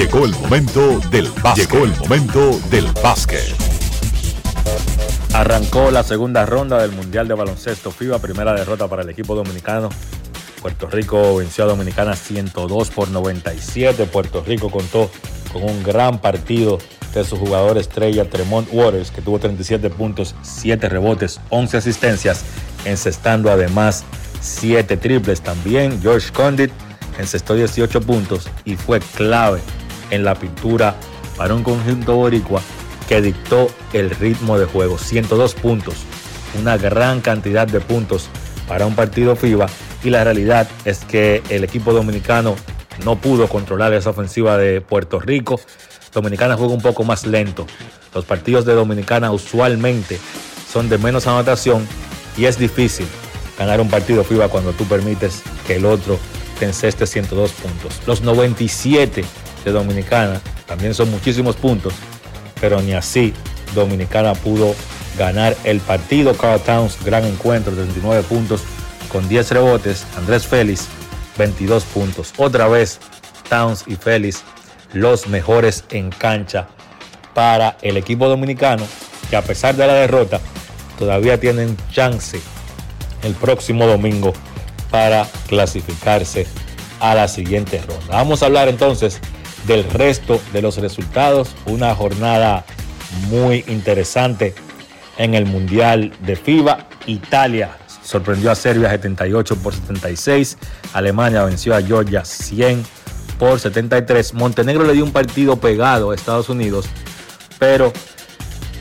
llegó el momento del básquet. Llegó el momento del básquet. Arrancó la segunda ronda del Mundial de Baloncesto FIBA, primera derrota para el equipo dominicano. Puerto Rico venció a Dominicana 102 por 97. Puerto Rico contó con un gran partido de su jugador estrella Tremont Waters, que tuvo 37 puntos, 7 rebotes, 11 asistencias, encestando además 7 triples. También George Condit encestó 18 puntos y fue clave en la pintura para un conjunto boricua que dictó el ritmo de juego. 102 puntos, una gran cantidad de puntos para un partido FIBA y la realidad es que el equipo dominicano no pudo controlar esa ofensiva de Puerto Rico. Dominicana juega un poco más lento. Los partidos de Dominicana usualmente son de menos anotación y es difícil ganar un partido FIBA cuando tú permites que el otro te enceste 102 puntos. Los 97 de Dominicana también son muchísimos puntos, pero ni así Dominicana pudo ganar el partido. Carl Towns, gran encuentro, 39 puntos con 10 rebotes. Andrés Félix, 22 puntos. Otra vez, Towns y Félix, los mejores en cancha para el equipo dominicano, que a pesar de la derrota, todavía tienen chance el próximo domingo para clasificarse a la siguiente ronda. Vamos a hablar entonces del resto de los resultados. Una jornada muy interesante en el Mundial de FIBA. Italia sorprendió a Serbia 78 por 76. Alemania venció a Georgia 100 por 73. Montenegro le dio un partido pegado a Estados Unidos, pero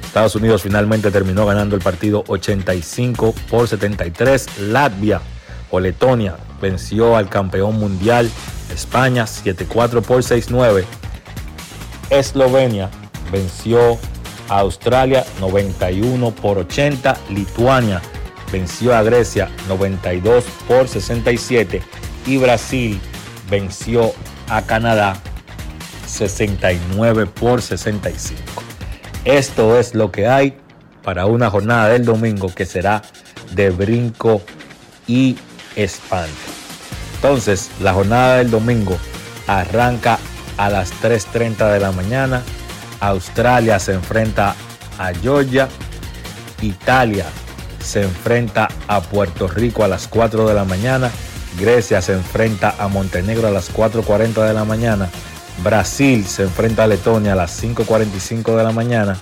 Estados Unidos finalmente terminó ganando el partido 85 por 73. Latvia o Letonia venció al campeón mundial España 7-4 por 6-9. Eslovenia venció a Australia 91 por 80. Lituania venció a Grecia 92 por 67. Y Brasil venció a Canadá 69 por 65. Esto es lo que hay para una jornada del domingo que será de brinco y espanto. Entonces, la jornada del domingo arranca a las 3.30 de la mañana. Australia se enfrenta a Georgia. Italia se enfrenta a Puerto Rico a las 4 de la mañana. Grecia se enfrenta a Montenegro a las 4.40 de la mañana. Brasil se enfrenta a Letonia a las 5.45 de la mañana.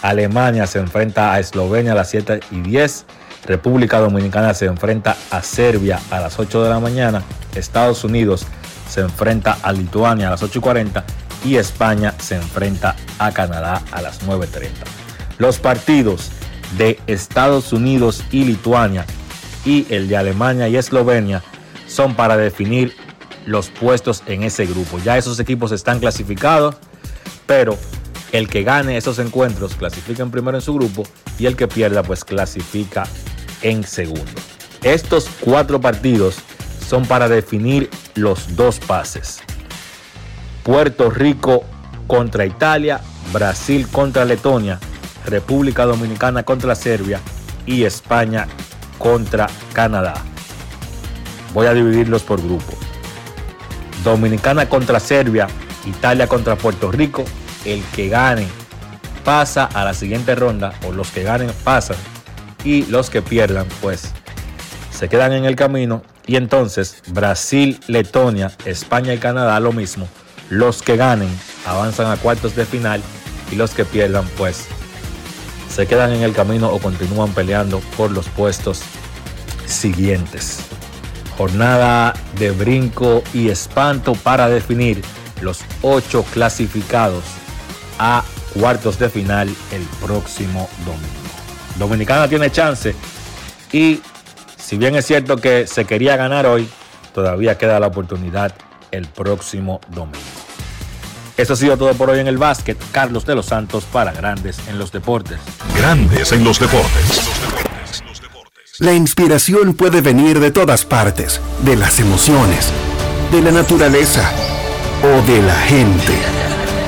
Alemania se enfrenta a Eslovenia a las 7 y 10. República Dominicana se enfrenta a Serbia a las 8 de la mañana. Estados Unidos se enfrenta a Lituania a las 8.40 y España se enfrenta a Canadá a las 9.30. Los partidos de Estados Unidos y Lituania y el de Alemania y Eslovenia son para definir los puestos en ese grupo. Ya esos equipos están clasificados, pero el que gane esos encuentros clasifica en primero en su grupo y el que pierda pues clasifica en segundo. Estos cuatro partidos son para definir los dos pases. Puerto Rico contra Italia, Brasil contra Letonia, República Dominicana contra Serbia y España contra Canadá. Voy a dividirlos por grupo. Dominicana contra Serbia, Italia contra Puerto Rico. El que gane pasa a la siguiente ronda o los que ganen pasan y los que pierdan pues se quedan en el camino y entonces Brasil, Letonia, España y Canadá lo mismo. Los que ganen avanzan a cuartos de final y los que pierdan pues se quedan en el camino o continúan peleando por los puestos siguientes. Jornada de brinco y espanto para definir los ocho clasificados a cuartos de final el próximo domingo. Dominicana tiene chance y si bien es cierto que se quería ganar hoy, todavía queda la oportunidad el próximo domingo. Eso ha sido todo por hoy en el básquet. Carlos de los Santos para Grandes en los Deportes. Grandes en los Deportes. La inspiración puede venir de todas partes, de las emociones, de la naturaleza o de la gente.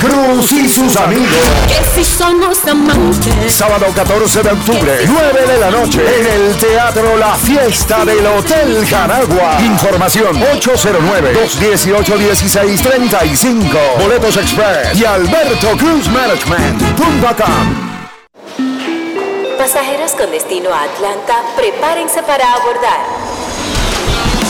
Cruz y sus amigos. Sábado 14 de octubre, 9 de la noche, en el Teatro La Fiesta del Hotel Jaragua. Información 809-218-1635. Boletos Express y Alberto Cruz Management.com. Pasajeros con destino a Atlanta, prepárense para abordar.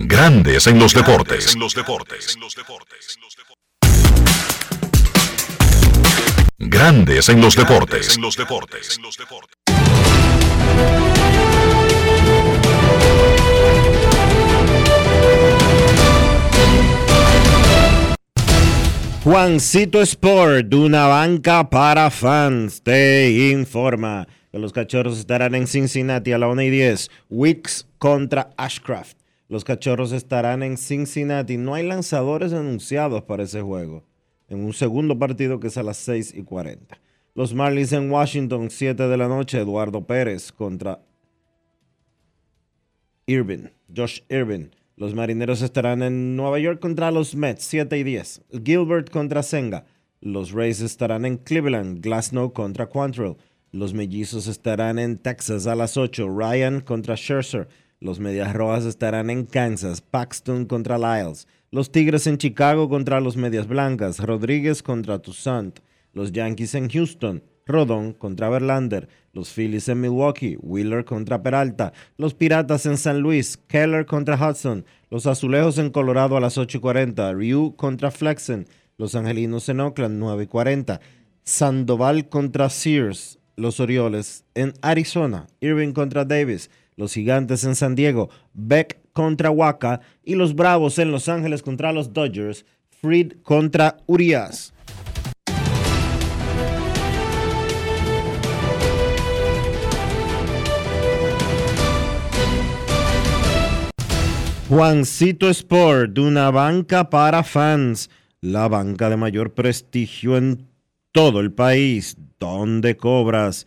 Grandes en los deportes. En los deportes. En los deportes. Grandes en los deportes. En los deportes. Juancito Sport, una banca para fans, te informa que los cachorros estarán en Cincinnati a la 1 y 10. Wicks contra Ashcraft. Los cachorros estarán en Cincinnati. No hay lanzadores anunciados para ese juego. En un segundo partido que es a las 6 y 40. Los Marlins en Washington, 7 de la noche. Eduardo Pérez contra Irvin. Josh Irvin. Los marineros estarán en Nueva York contra los Mets, 7 y 10. Gilbert contra Senga. Los Rays estarán en Cleveland, Glasnow contra Quantrill. Los mellizos estarán en Texas a las 8. Ryan contra Scherzer. Los Medias Rojas estarán en Kansas. Paxton contra Lyles. Los Tigres en Chicago contra los Medias Blancas. Rodríguez contra Toussaint. Los Yankees en Houston. Rodón contra Verlander, los Phillies en Milwaukee, Wheeler contra Peralta, los Piratas en San Luis, Keller contra Hudson, los Azulejos en Colorado a las 8.40, Ryu contra Flexen, los Angelinos en Oakland 9.40, Sandoval contra Sears, los Orioles en Arizona, Irving contra Davis, los Gigantes en San Diego, Beck contra Waka y los Bravos en Los Ángeles contra los Dodgers, Fried contra Urias. Juancito Sport, una banca para fans, la banca de mayor prestigio en todo el país, donde cobras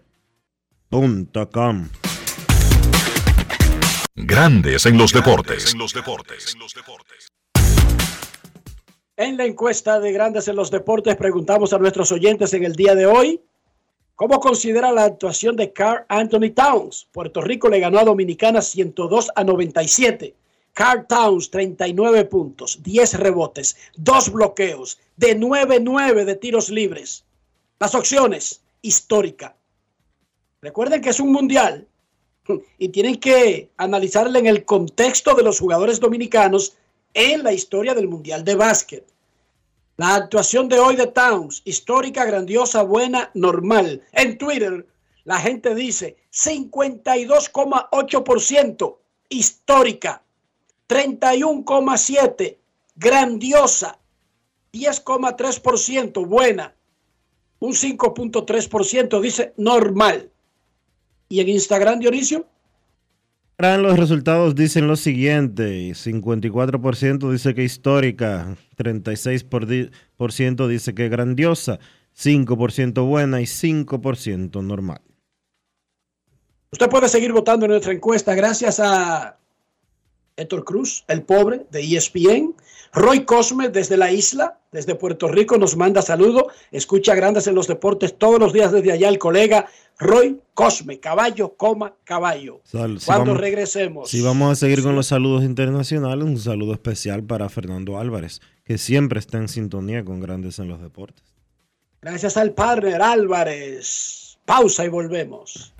InvierteRD.com Grandes en los deportes. En la encuesta de Grandes en los Deportes preguntamos a nuestros oyentes en el día de hoy cómo considera la actuación de Carl Anthony Towns. Puerto Rico le ganó a Dominicana 102 a 97. Carl Towns 39 puntos, 10 rebotes, 2 bloqueos, de 9-9 de tiros libres. Las opciones, histórica. Recuerden que es un mundial y tienen que analizarle en el contexto de los jugadores dominicanos en la historia del Mundial de Básquet. La actuación de hoy de Towns, histórica, grandiosa, buena, normal. En Twitter, la gente dice 52,8%, histórica, 31,7%, grandiosa, 10,3%, buena, un 5,3% dice normal. ¿Y en Instagram, Dionisio? Los resultados dicen lo siguiente, 54% dice que histórica, 36% dice que grandiosa, 5% buena y 5% normal. Usted puede seguir votando en nuestra encuesta gracias a Héctor Cruz, el pobre de ESPN. Roy Cosme desde la isla, desde Puerto Rico, nos manda saludo. Escucha grandes en los deportes todos los días desde allá el colega Roy Cosme, caballo, coma, caballo. Cuando regresemos. Si vamos a seguir con los saludos internacionales, un saludo especial para Fernando Álvarez, que siempre está en sintonía con grandes en los deportes. Gracias al partner Álvarez. Pausa y volvemos.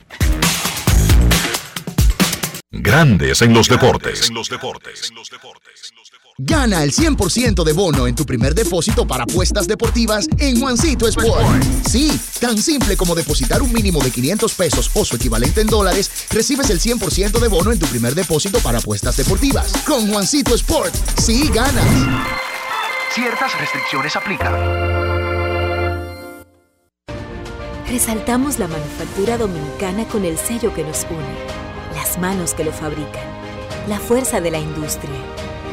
Grandes en los deportes. En los deportes. Gana el 100% de bono en tu primer depósito para apuestas deportivas en Juancito Sport. Sí, tan simple como depositar un mínimo de 500 pesos o su equivalente en dólares, recibes el 100% de bono en tu primer depósito para apuestas deportivas. Con Juancito Sport, sí ganas. Ciertas restricciones aplican. Resaltamos la manufactura dominicana con el sello que nos une, las manos que lo fabrican, la fuerza de la industria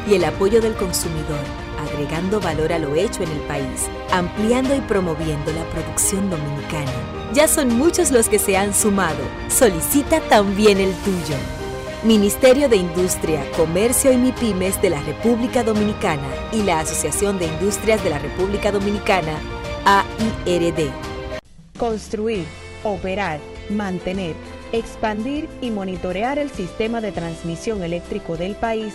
y el apoyo del consumidor, agregando valor a lo hecho en el país, ampliando y promoviendo la producción dominicana. Ya son muchos los que se han sumado. Solicita también el tuyo. Ministerio de Industria, Comercio y MIPIMES de la República Dominicana y la Asociación de Industrias de la República Dominicana, AIRD. Construir, operar, mantener, expandir y monitorear el sistema de transmisión eléctrico del país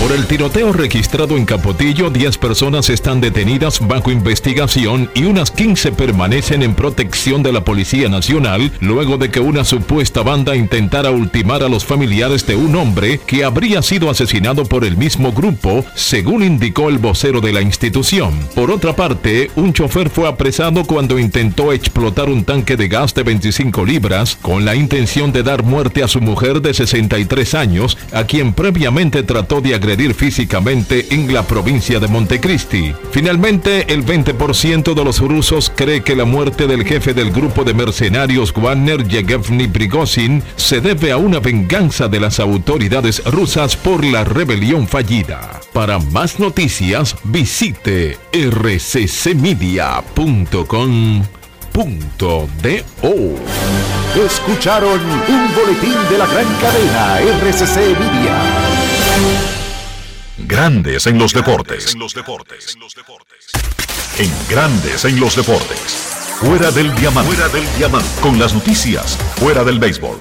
Por el tiroteo registrado en Capotillo, 10 personas están detenidas bajo investigación y unas 15 permanecen en protección de la Policía Nacional luego de que una supuesta banda intentara ultimar a los familiares de un hombre que habría sido asesinado por el mismo grupo, según indicó el vocero de la institución. Por otra parte, un chofer fue apresado cuando intentó explotar un tanque de gas de 25 libras con la intención de dar muerte a su mujer de 63 años, a quien previamente trató de agredir físicamente en la provincia de Montecristi. Finalmente, el 20% de los rusos cree que la muerte del jefe del grupo de mercenarios Wagner Yevgeny Prigozhin se debe a una venganza de las autoridades rusas por la rebelión fallida. Para más noticias, visite rccmedia.com.do. Escucharon un boletín de la gran cadena RCC Media. Grandes en los deportes. En Grandes en los deportes. Fuera del diamante. Fuera del diamante. Con las noticias. Fuera del béisbol.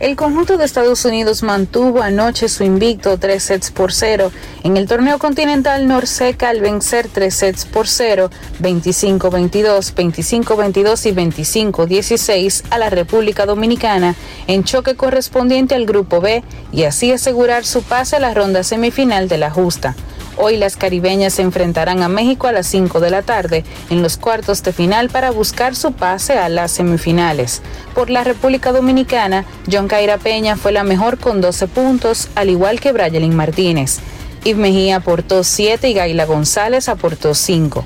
El conjunto de Estados Unidos mantuvo anoche su invicto 3 sets por 0 en el torneo continental Norseca al vencer 3 sets por 0, 25-22, 25-22 y 25-16 a la República Dominicana en choque correspondiente al Grupo B y así asegurar su pase a la ronda semifinal de la justa. Hoy las caribeñas se enfrentarán a México a las 5 de la tarde en los cuartos de final para buscar su pase a las semifinales. Por la República Dominicana, John Caira Peña fue la mejor con 12 puntos, al igual que Brayelin Martínez. Yves Mejía aportó 7 y Gaila González aportó 5.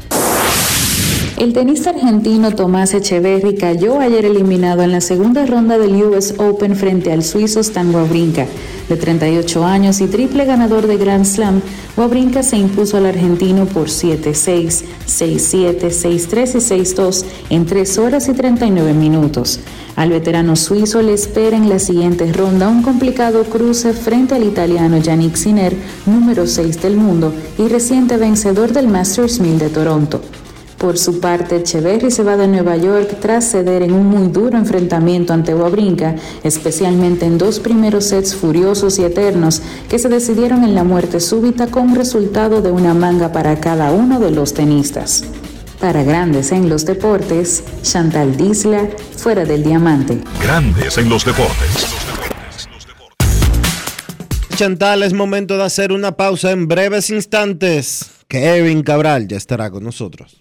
El tenista argentino Tomás Echeverry cayó ayer eliminado en la segunda ronda del US Open frente al suizo Stan Wawrinka. De 38 años y triple ganador de Grand Slam, Wawrinka se impuso al argentino por 7-6, 6-7, 6-3 y 6-2 en 3 horas y 39 minutos. Al veterano suizo le espera en la siguiente ronda un complicado cruce frente al italiano Yannick Sinner, número 6 del mundo y reciente vencedor del Masters 1000 de Toronto. Por su parte, Echeverry se va de Nueva York tras ceder en un muy duro enfrentamiento ante Wawrinka, especialmente en dos primeros sets furiosos y eternos que se decidieron en la muerte súbita con resultado de una manga para cada uno de los tenistas. Para Grandes en los Deportes, Chantal Disla, fuera del diamante. Grandes en los deportes. Chantal, es momento de hacer una pausa en breves instantes. Kevin Cabral ya estará con nosotros.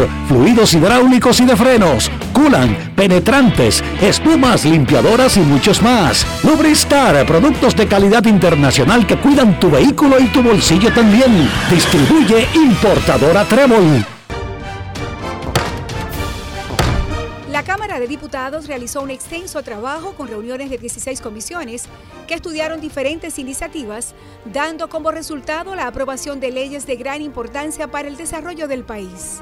fluidos hidráulicos y de frenos, culan, penetrantes, espumas, limpiadoras y muchos más. Lubristar, productos de calidad internacional que cuidan tu vehículo y tu bolsillo también. Distribuye importadora Trébol. La Cámara de Diputados realizó un extenso trabajo con reuniones de 16 comisiones que estudiaron diferentes iniciativas, dando como resultado la aprobación de leyes de gran importancia para el desarrollo del país.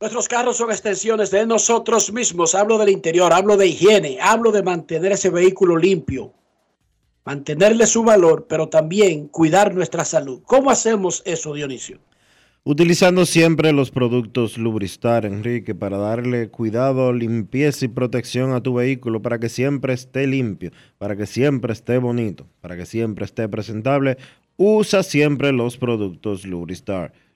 Nuestros carros son extensiones de nosotros mismos. Hablo del interior, hablo de higiene, hablo de mantener ese vehículo limpio, mantenerle su valor, pero también cuidar nuestra salud. ¿Cómo hacemos eso, Dionisio? Utilizando siempre los productos Lubristar, Enrique, para darle cuidado, limpieza y protección a tu vehículo, para que siempre esté limpio, para que siempre esté bonito, para que siempre esté presentable. Usa siempre los productos Lubristar.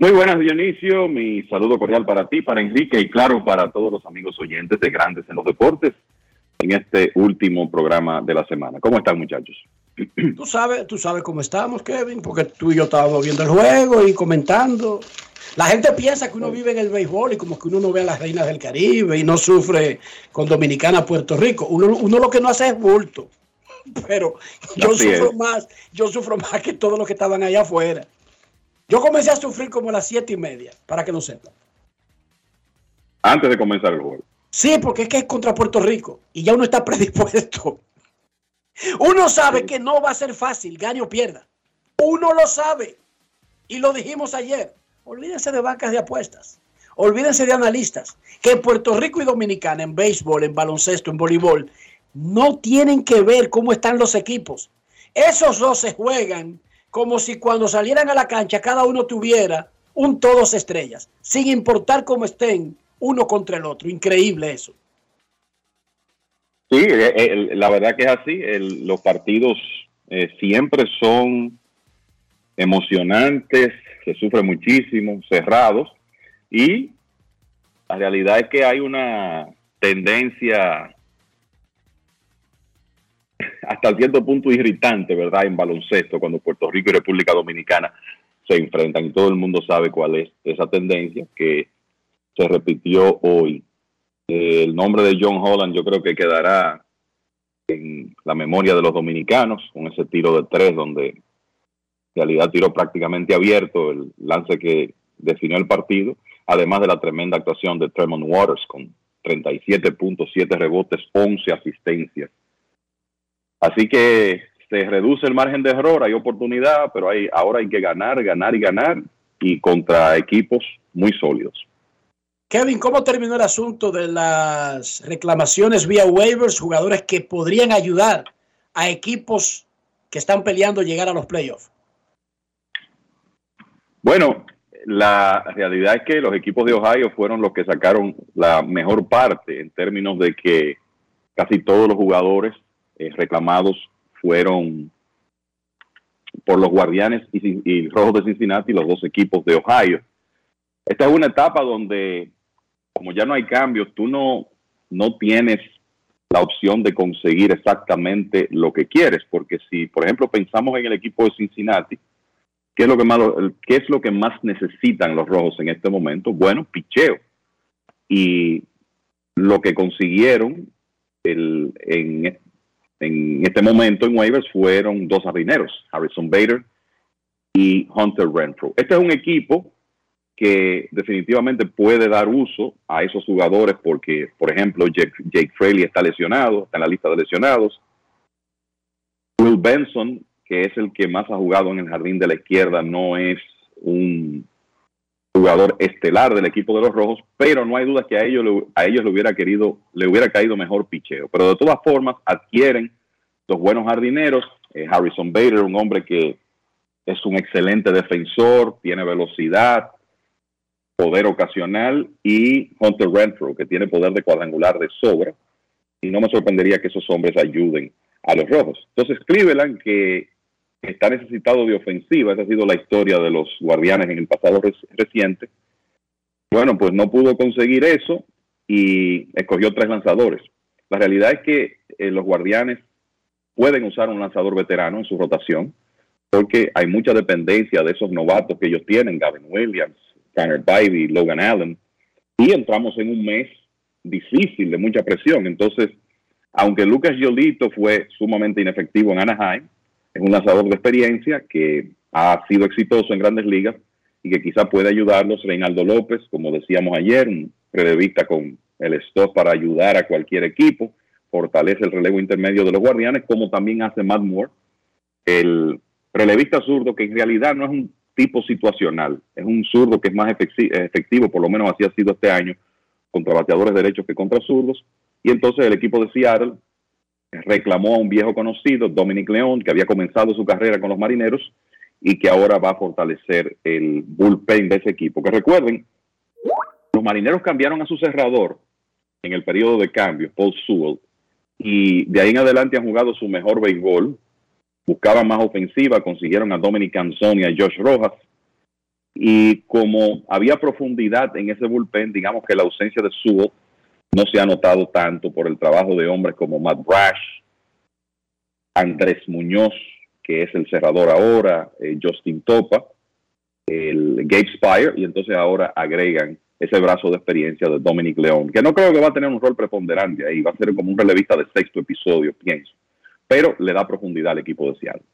Muy buenas, Dionisio. Mi saludo cordial para ti, para Enrique y claro, para todos los amigos oyentes de Grandes en los Deportes en este último programa de la semana. ¿Cómo están, muchachos? Tú sabes, tú sabes cómo estamos, Kevin, porque tú y yo estábamos viendo el juego y comentando. La gente piensa que uno vive en el béisbol y como que uno no ve a las reinas del Caribe y no sufre con Dominicana, Puerto Rico. Uno, uno lo que no hace es bulto. Pero yo sufro más, yo sufro más que todos los que estaban allá afuera. Yo comencé a sufrir como a las siete y media, para que lo sepan. Antes de comenzar el juego. Sí, porque es que es contra Puerto Rico y ya uno está predispuesto. Uno sabe que no va a ser fácil, gane o pierda. Uno lo sabe. Y lo dijimos ayer. Olvídense de bancas de apuestas. Olvídense de analistas. Que Puerto Rico y Dominicana en béisbol, en baloncesto, en voleibol, no tienen que ver cómo están los equipos. Esos dos se juegan como si cuando salieran a la cancha cada uno tuviera un todos estrellas, sin importar cómo estén uno contra el otro. Increíble eso. Sí, eh, eh, la verdad que es así. los partidos eh, siempre son emocionantes, se sufre muchísimo, cerrados, y la realidad es que hay una tendencia hasta cierto punto irritante, ¿verdad? En baloncesto, cuando Puerto Rico y República Dominicana se enfrentan y todo el mundo sabe cuál es esa tendencia que se repitió hoy. el nombre de John Holland yo creo que quedará en la memoria de los dominicanos con ese tiro de tres donde en realidad tiró prácticamente abierto el lance que definió el partido, además de la tremenda actuación de Tremont Waters con 37.7 rebotes, 11 asistencias Así que se reduce el margen de error, hay oportunidad, pero hay, ahora hay que ganar, ganar y ganar y contra equipos muy sólidos. Kevin, ¿cómo terminó el asunto de las reclamaciones vía waivers, jugadores que podrían ayudar a equipos que están peleando llegar a los playoffs? Bueno, la realidad es que los equipos de Ohio fueron los que sacaron la mejor parte en términos de que casi todos los jugadores eh, reclamados fueron por los Guardianes y, y, Rojos de Cincinnati, los dos equipos de Ohio. Esta es una etapa donde, como ya no hay cambios, tú no, no tienes la opción de conseguir exactamente lo que quieres, porque si, por ejemplo, pensamos en el equipo de Cincinnati, ¿qué es lo que más, qué es lo que más necesitan los Rojos en este momento? Bueno, picheo. Y lo que consiguieron el, en, en este momento en waivers fueron dos jardineros, Harrison Bader y Hunter Renfro. Este es un equipo que definitivamente puede dar uso a esos jugadores porque, por ejemplo, Jake, Jake Fraley está lesionado, está en la lista de lesionados. Will Benson, que es el que más ha jugado en el jardín de la izquierda, no es un jugador estelar del equipo de los Rojos, pero no hay duda que a ellos, a ellos le hubiera querido, le hubiera caído mejor picheo. Pero de todas formas adquieren los buenos jardineros. Eh, Harrison Bader, un hombre que es un excelente defensor, tiene velocidad, poder ocasional, y Hunter Renfro, que tiene poder de cuadrangular de sobra. Y no me sorprendería que esos hombres ayuden a los Rojos. Entonces, Cleveland, que está necesitado de ofensiva, esa ha sido la historia de los guardianes en el pasado reciente. Bueno, pues no pudo conseguir eso y escogió tres lanzadores. La realidad es que eh, los guardianes pueden usar un lanzador veterano en su rotación porque hay mucha dependencia de esos novatos que ellos tienen, Gavin Williams, Tanner Bybee, Logan Allen, y entramos en un mes difícil, de mucha presión. Entonces, aunque Lucas Yolito fue sumamente inefectivo en Anaheim, es un lanzador de experiencia que ha sido exitoso en grandes ligas y que quizá puede ayudarlos. Reinaldo López, como decíamos ayer, un relevista con el stop para ayudar a cualquier equipo, fortalece el relevo intermedio de los guardianes, como también hace Matt Moore, el relevista zurdo, que en realidad no es un tipo situacional, es un zurdo que es más efectivo, por lo menos así ha sido este año, contra bateadores derechos que contra zurdos. Y entonces el equipo de Seattle reclamó a un viejo conocido, Dominic León, que había comenzado su carrera con los marineros y que ahora va a fortalecer el bullpen de ese equipo. Que recuerden, los marineros cambiaron a su cerrador en el periodo de cambio, Paul Sewell, y de ahí en adelante han jugado su mejor béisbol. Buscaban más ofensiva, consiguieron a Dominic Canzón y a Josh Rojas. Y como había profundidad en ese bullpen, digamos que la ausencia de Sewell no se ha notado tanto por el trabajo de hombres como Matt Brash, Andrés Muñoz, que es el cerrador ahora, eh, Justin Topa, el Gabe Spire, y entonces ahora agregan ese brazo de experiencia de Dominic León, que no creo que va a tener un rol preponderante ahí, va a ser como un relevista de sexto episodio, pienso, pero le da profundidad al equipo de Seattle.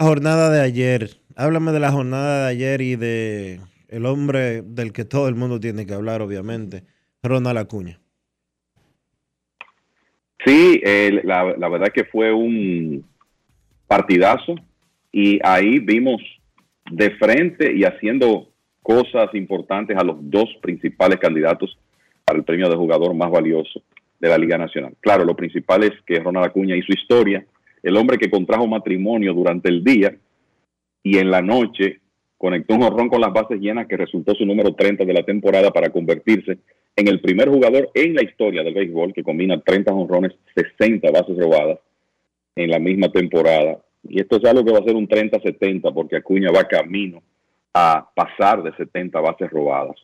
La jornada de ayer, háblame de la jornada de ayer y de el hombre del que todo el mundo tiene que hablar, obviamente, Ronald Acuña. Sí, la, verdad que fue un partidazo y ahí vimos de frente y haciendo cosas importantes a los dos principales candidatos para el premio de jugador más valioso de la Liga Nacional. Claro, lo principal es que Ronald Acuña hizo historia, el hombre que contrajo matrimonio durante el día y en la noche conectó un jorrón con las bases llenas que resultó su número 30 de la temporada para convertirse en el primer jugador en la historia del béisbol que combina 30 jonrones, 60 bases robadas en la misma temporada. Y esto es algo que va a ser un 30-70 porque Acuña va camino a pasar de 70 bases robadas.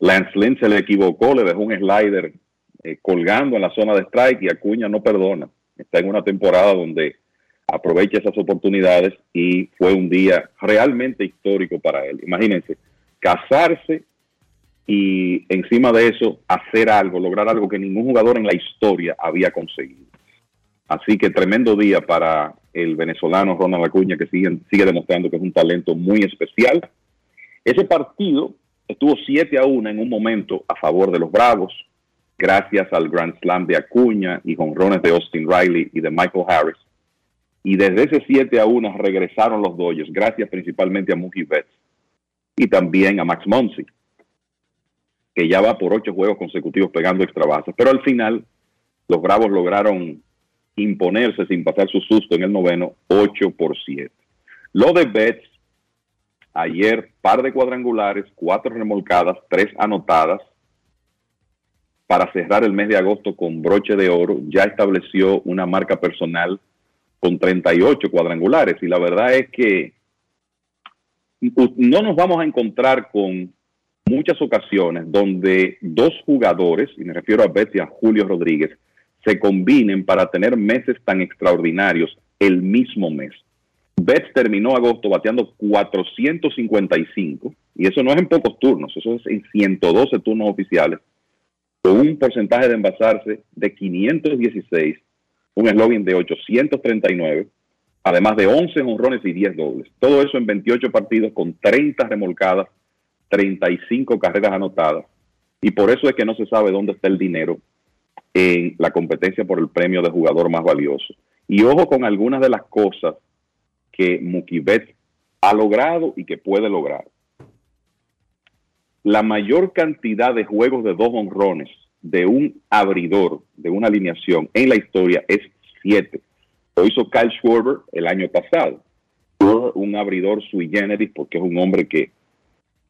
Lance Lynn se le equivocó, le dejó un slider eh, colgando en la zona de strike y Acuña no perdona. Está en una temporada donde aprovecha esas oportunidades y fue un día realmente histórico para él. Imagínense, casarse y encima de eso hacer algo, lograr algo que ningún jugador en la historia había conseguido. Así que tremendo día para el venezolano Ronald Acuña que sigue, sigue demostrando que es un talento muy especial. Ese partido estuvo 7 a 1 en un momento a favor de los Bravos, gracias al Grand Slam de Acuña y jonrones de Austin Riley y de Michael Harris y desde ese 7 a 1 regresaron los Dodgers, gracias principalmente a Mookie Betts y también a Max Monsi. que ya va por ocho juegos consecutivos pegando extra. Pero al final, los Bravos lograron imponerse sin pasar su susto en el noveno, 8 por 7. Lo de Betts, ayer, par de cuadrangulares, cuatro remolcadas, tres anotadas, para cerrar el mes de agosto con broche de oro, ya estableció una marca personal con 38 cuadrangulares. Y la verdad es que no nos vamos a encontrar con muchas ocasiones donde dos jugadores, y me refiero a Betts y a Julio Rodríguez, se combinen para tener meses tan extraordinarios el mismo mes. Betts terminó agosto bateando 455, y eso no es en pocos turnos, eso es en 112 turnos oficiales, con un porcentaje de envasarse de 516, un eslogan de 839, además de 11 honrones y 10 dobles. Todo eso en 28 partidos con 30 remolcadas, 35 carreras anotadas. Y por eso es que no se sabe dónde está el dinero en la competencia por el premio de jugador más valioso. Y ojo con algunas de las cosas que Mukibet ha logrado y que puede lograr. La mayor cantidad de juegos de dos honrones de un abridor de una alineación en la historia es siete. Lo hizo Kyle Schwarber el año pasado. Un abridor sui generis porque es un hombre que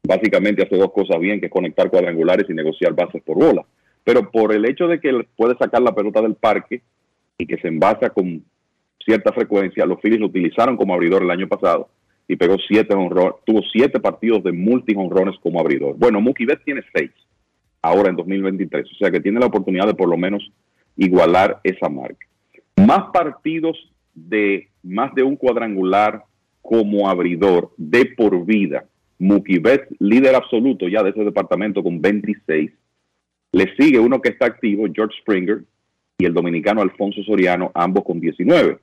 básicamente hace dos cosas bien, que es conectar cuadrangulares y negociar bases por bola. Pero por el hecho de que puede sacar la pelota del parque y que se envasa con cierta frecuencia, los Phillies lo utilizaron como abridor el año pasado y pegó siete honrones, tuvo siete partidos de multi honrones como abridor. Bueno, Mookie Betts tiene seis ahora en 2023, o sea que tiene la oportunidad de por lo menos igualar esa marca. Más partidos de más de un cuadrangular como abridor de por vida. Mookie Betts, líder absoluto ya de ese departamento con 26. Le sigue uno que está activo, George Springer, y el dominicano Alfonso Soriano, ambos con 19.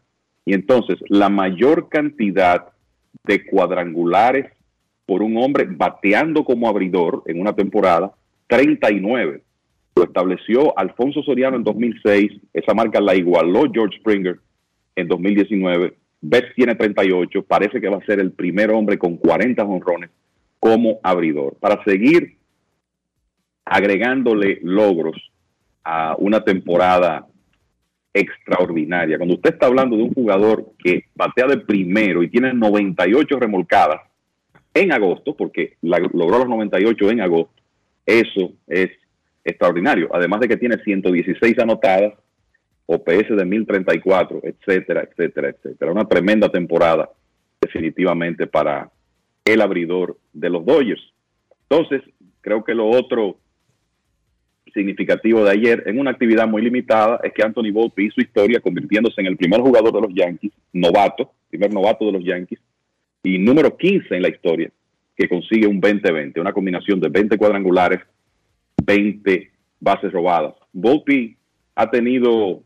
Y entonces, la mayor cantidad de cuadrangulares por un hombre bateando como abridor en una temporada, 39. Lo estableció Alfonso Soriano en 2006, esa marca la igualó George Springer en 2019. Betts tiene 38, parece que va a ser el primer hombre con 40 honrones como abridor. Para seguir agregándole logros a una temporada extraordinaria. Cuando usted está hablando de un jugador que batea de primero y tiene 98 remolcadas en agosto, porque logró los 98 en agosto, eso es extraordinario. Además de que tiene 116 anotadas, OPS de 1034, etcétera, etcétera, etcétera. Una tremenda temporada definitivamente para el abridor de los Dodgers. Entonces, creo que lo otro significativo de ayer en una actividad muy limitada es que Anthony Volpe hizo historia convirtiéndose en el primer jugador de los Yankees, novato, primer novato de los Yankees, y número 15 en la historia que consigue un 20-20, una combinación de 20 cuadrangulares, 20 bases robadas. Volpe ha tenido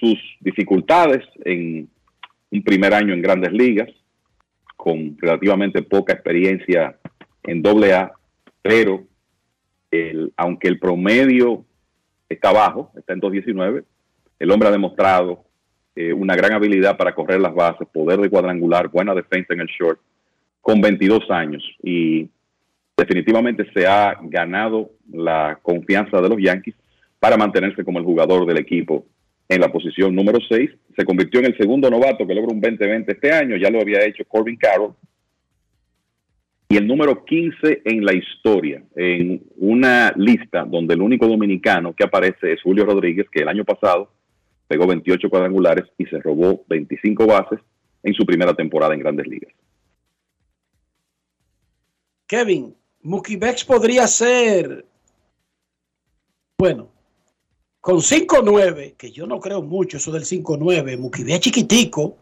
sus dificultades en un primer año en grandes ligas, con relativamente poca experiencia en doble A, pero aunque el promedio está bajo, está en 2.19, el hombre ha demostrado eh, una gran habilidad para correr las bases, poder de cuadrangular, buena defensa en el short, con 22 años. Y definitivamente se ha ganado la confianza de los Yankees para mantenerse como el jugador del equipo en la posición número 6. Se convirtió en el segundo novato que logra un 20-20 este año, ya lo había hecho Corbin Carroll y el número 15 en la historia, en una lista donde el único dominicano que aparece es Julio Rodríguez, que el año pasado pegó 28 cuadrangulares y se robó 25 bases en su primera temporada en grandes ligas. Kevin, Mookie Betts podría ser, bueno, con 5-9, que yo no creo mucho eso del 5-9, Mookie Betts chiquitico,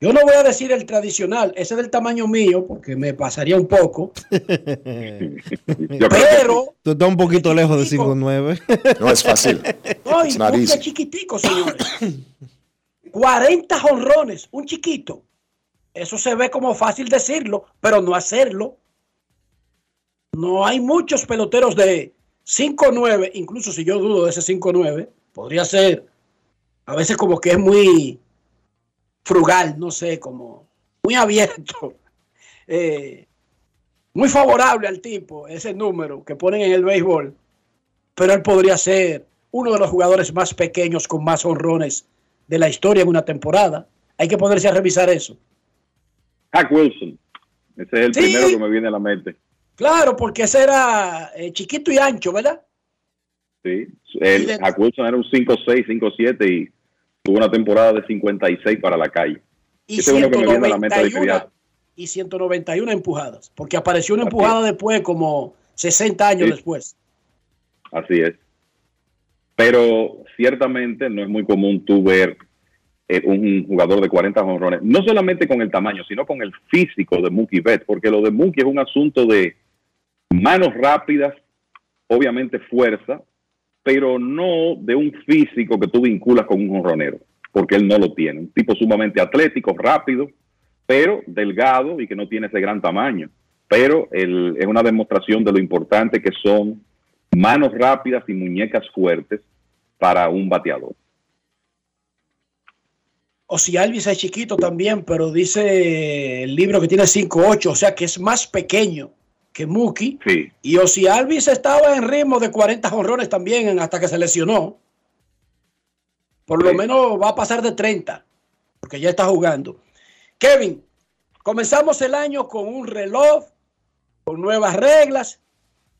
yo no voy a decir el tradicional, ese es del tamaño mío, porque me pasaría un poco. pero. Tú estás un poquito lejos de 5'9. No es fácil. No, y es chiquitico, señores. 40 jonrones, un chiquito. Eso se ve como fácil decirlo, pero no hacerlo. No hay muchos peloteros de 5'9, incluso si yo dudo de ese 5'9, podría ser a veces como que es muy frugal, no sé, como muy abierto. Eh, muy favorable al tipo, ese número que ponen en el béisbol, pero él podría ser uno de los jugadores más pequeños con más honrones de la historia en una temporada. Hay que ponerse a revisar eso. Hack Wilson. Ese es el primero que me viene a la mente. Claro, porque ese era eh, chiquito y ancho, ¿verdad? Sí. El, Wilson era un 5'6, 5'7 y tuvo una temporada de 56 para la calle. Y ese es uno que me viene a la mente de y 191 empujadas, porque apareció una empujada después, como 60 años después. Así es. Pero ciertamente no es muy común tú ver eh, un jugador de 40 jonrones, no solamente con el tamaño, sino con el físico de Mookie Betts, porque lo de Mookie es un asunto de manos rápidas, obviamente fuerza, pero no de un físico que tú vinculas con un jonronero, porque él no lo tiene. Un tipo sumamente atlético, rápido, pero delgado y que no tiene ese gran tamaño. Pero es una demostración de lo importante que son manos rápidas y muñecas fuertes para un bateador. O si Alvis es chiquito también, pero dice el libro que tiene 5'8, o sea que es más pequeño que Mookie. Sí. Y o si Alvis estaba en ritmo de 40 honrones también hasta que se lesionó. Por lo menos va a pasar de 30, porque ya está jugando. Kevin, comenzamos el año con un reloj, con nuevas reglas.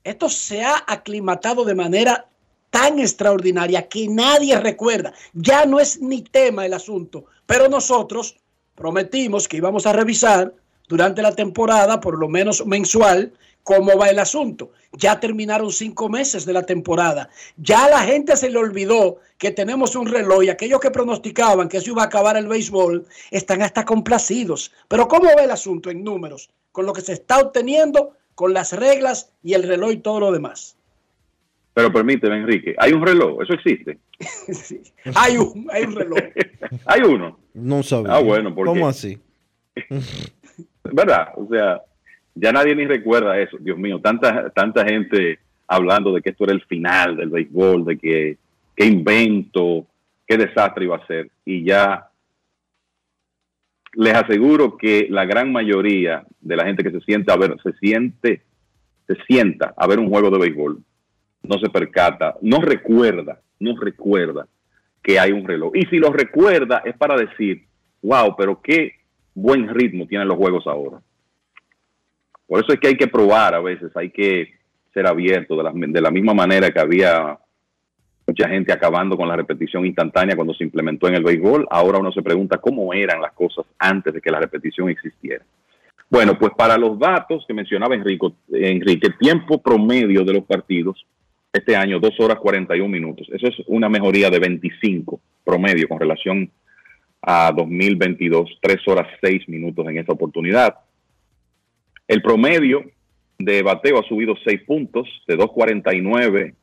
Esto se ha aclimatado de manera tan extraordinaria que nadie recuerda. Ya no es ni tema el asunto, pero nosotros prometimos que íbamos a revisar durante la temporada, por lo menos mensual, cómo va el asunto. Ya terminaron cinco meses de la temporada. Ya a la gente se le olvidó que tenemos un reloj y aquellos que pronosticaban que eso iba a acabar el béisbol están hasta complacidos. Pero ¿cómo va el asunto en números? Con lo que se está obteniendo, con las reglas y el reloj y todo lo demás. Pero permíteme, Enrique, ¿hay un reloj? ¿Eso existe? sí, hay un, hay un reloj. ¿Hay uno? No sabía. Ah, bueno, ¿por ¿Cómo así? ¿Verdad? O sea, ya nadie ni recuerda eso. Dios mío, tanta, tanta gente hablando de que esto era el final del béisbol, de que qué invento, qué desastre iba a ser. Y ya les aseguro que la gran mayoría de la gente que se siente a ver, se siente, se sienta a ver un juego de béisbol, no se percata, no recuerda, no recuerda que hay un reloj. Y si lo recuerda es para decir, wow, pero qué buen ritmo tienen los juegos ahora. Por eso es que hay que probar a veces, hay que ser abierto de la, misma manera que había mucha gente acabando con la repetición instantánea cuando se implementó en el béisbol. Ahora uno se pregunta cómo eran las cosas antes de que la repetición existiera. Bueno, pues para los datos que mencionaba Enrique, Enrique, tiempo promedio de los partidos este año, 2 horas 41 minutos. Eso es una mejoría de 25 promedio con relación a 2022, 3 horas 6 minutos en esta oportunidad. El promedio de bateo ha subido 6 puntos, de 2.49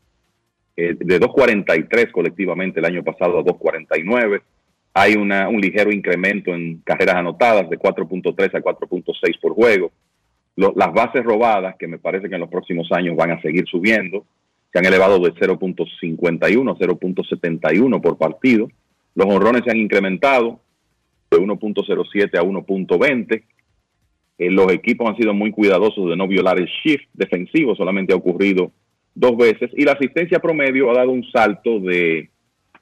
eh, de 2.43 colectivamente el año pasado a 2.49. Hay una, un ligero incremento en carreras anotadas de 4.3 a 4.6 por juego. las bases robadas, que me parece que en los próximos años van a seguir subiendo, se han elevado de 0.51 a 0.71 por partido. Los honrones se han incrementado de 1.07 a 1.20. Eh, los equipos han sido muy cuidadosos de no violar el shift defensivo, solamente ha ocurrido dos veces y la asistencia promedio ha dado un salto de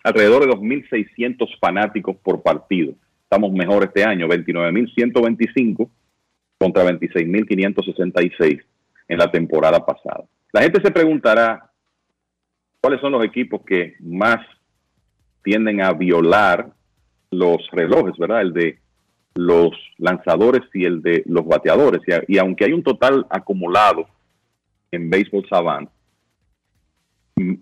alrededor de 2.600 fanáticos por partido. Estamos mejor este año, 29.125 contra 26.566 en la temporada pasada. La gente se preguntará cuáles son los equipos que más tienden a violar los relojes, ¿verdad? El de los lanzadores y el de los bateadores. Y, aunque hay un total acumulado en Baseball Savant,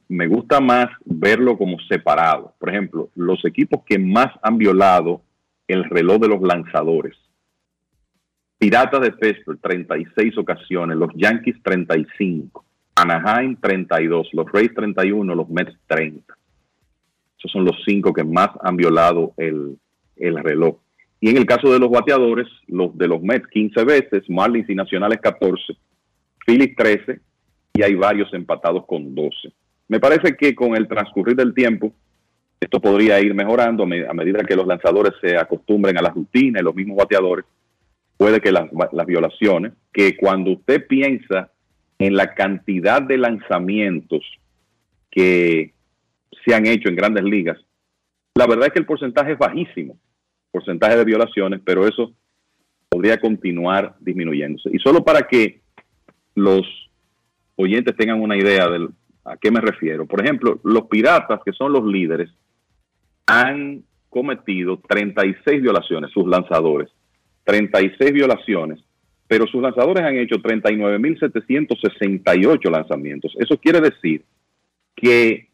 me gusta más verlo como separado. Por ejemplo, los equipos que más han violado el reloj de los lanzadores. Piratas de Pittsburgh, 36 ocasiones, los Yankees 35, Anaheim 32, los Rays 31, los Mets 30. Esos son los cinco que más han violado el, el reloj. Y en el caso de los bateadores, los de los Mets 15 veces, Marlins y Nacionales 14, Phillies 13 y hay varios empatados con 12. Me parece que con el transcurrir del tiempo, esto podría ir mejorando a medida que los lanzadores se acostumbren a la rutina y los mismos bateadores. puede que las, las violaciones, que cuando usted piensa en la cantidad de lanzamientos que se han hecho en grandes ligas, la verdad es que el porcentaje es bajísimo, porcentaje de violaciones, pero eso podría continuar disminuyéndose. Y solo para que los oyentes tengan una idea de a qué me refiero. Por ejemplo, los piratas, que son los líderes, han cometido 36 violaciones, sus lanzadores. 36 violaciones, pero sus lanzadores han hecho 39.768 lanzamientos. Eso quiere decir que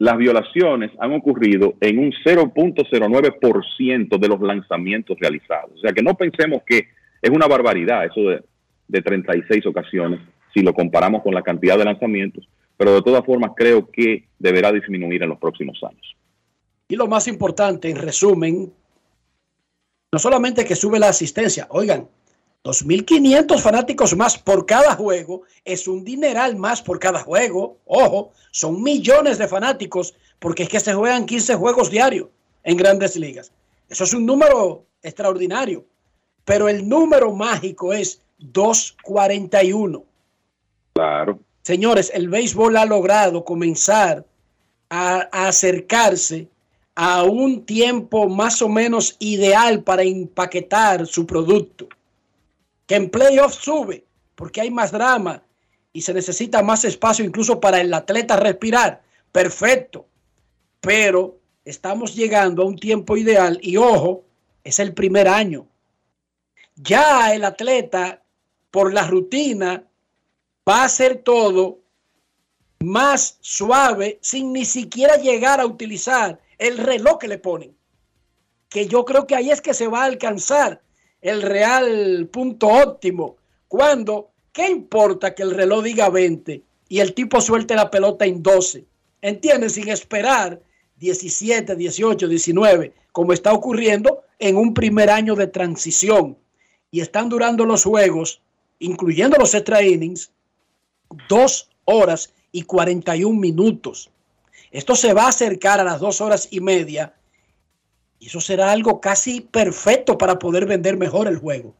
las violaciones han ocurrido en un 0.09% de los lanzamientos realizados. O sea que no pensemos que es una barbaridad eso de, de 36 ocasiones si lo comparamos con la cantidad de lanzamientos, pero de todas formas creo que deberá disminuir en los próximos años. Y lo más importante, en resumen, no solamente que sube la asistencia, oigan, 2.500 fanáticos más por cada juego es un dineral más por cada juego. Ojo, son millones de fanáticos porque es que se juegan 15 juegos diarios en grandes ligas. Eso es un número extraordinario. Pero el número mágico es 241. Claro. Señores, el béisbol ha logrado comenzar a, a acercarse a un tiempo más o menos ideal para empaquetar su producto que en playoffs sube porque hay más drama y se necesita más espacio incluso para el atleta respirar. Perfecto. Pero estamos llegando a un tiempo ideal y ojo, es el primer año. Ya el atleta, por la rutina, va a hacer todo más suave sin ni siquiera llegar a utilizar el reloj que le ponen. Que yo creo que ahí es que se va a alcanzar el real punto óptimo. Cuando, ¿qué importa que el reloj diga 20 y el tipo suelte la pelota en 12? ¿Entiendes? Sin esperar 17, 18, 19, como está ocurriendo en un primer año de transición. Y están durando los juegos, incluyendo los extra innings, dos horas y 41 minutos. Esto se va a acercar a las dos horas y media y eso será algo casi perfecto para poder vender mejor el juego.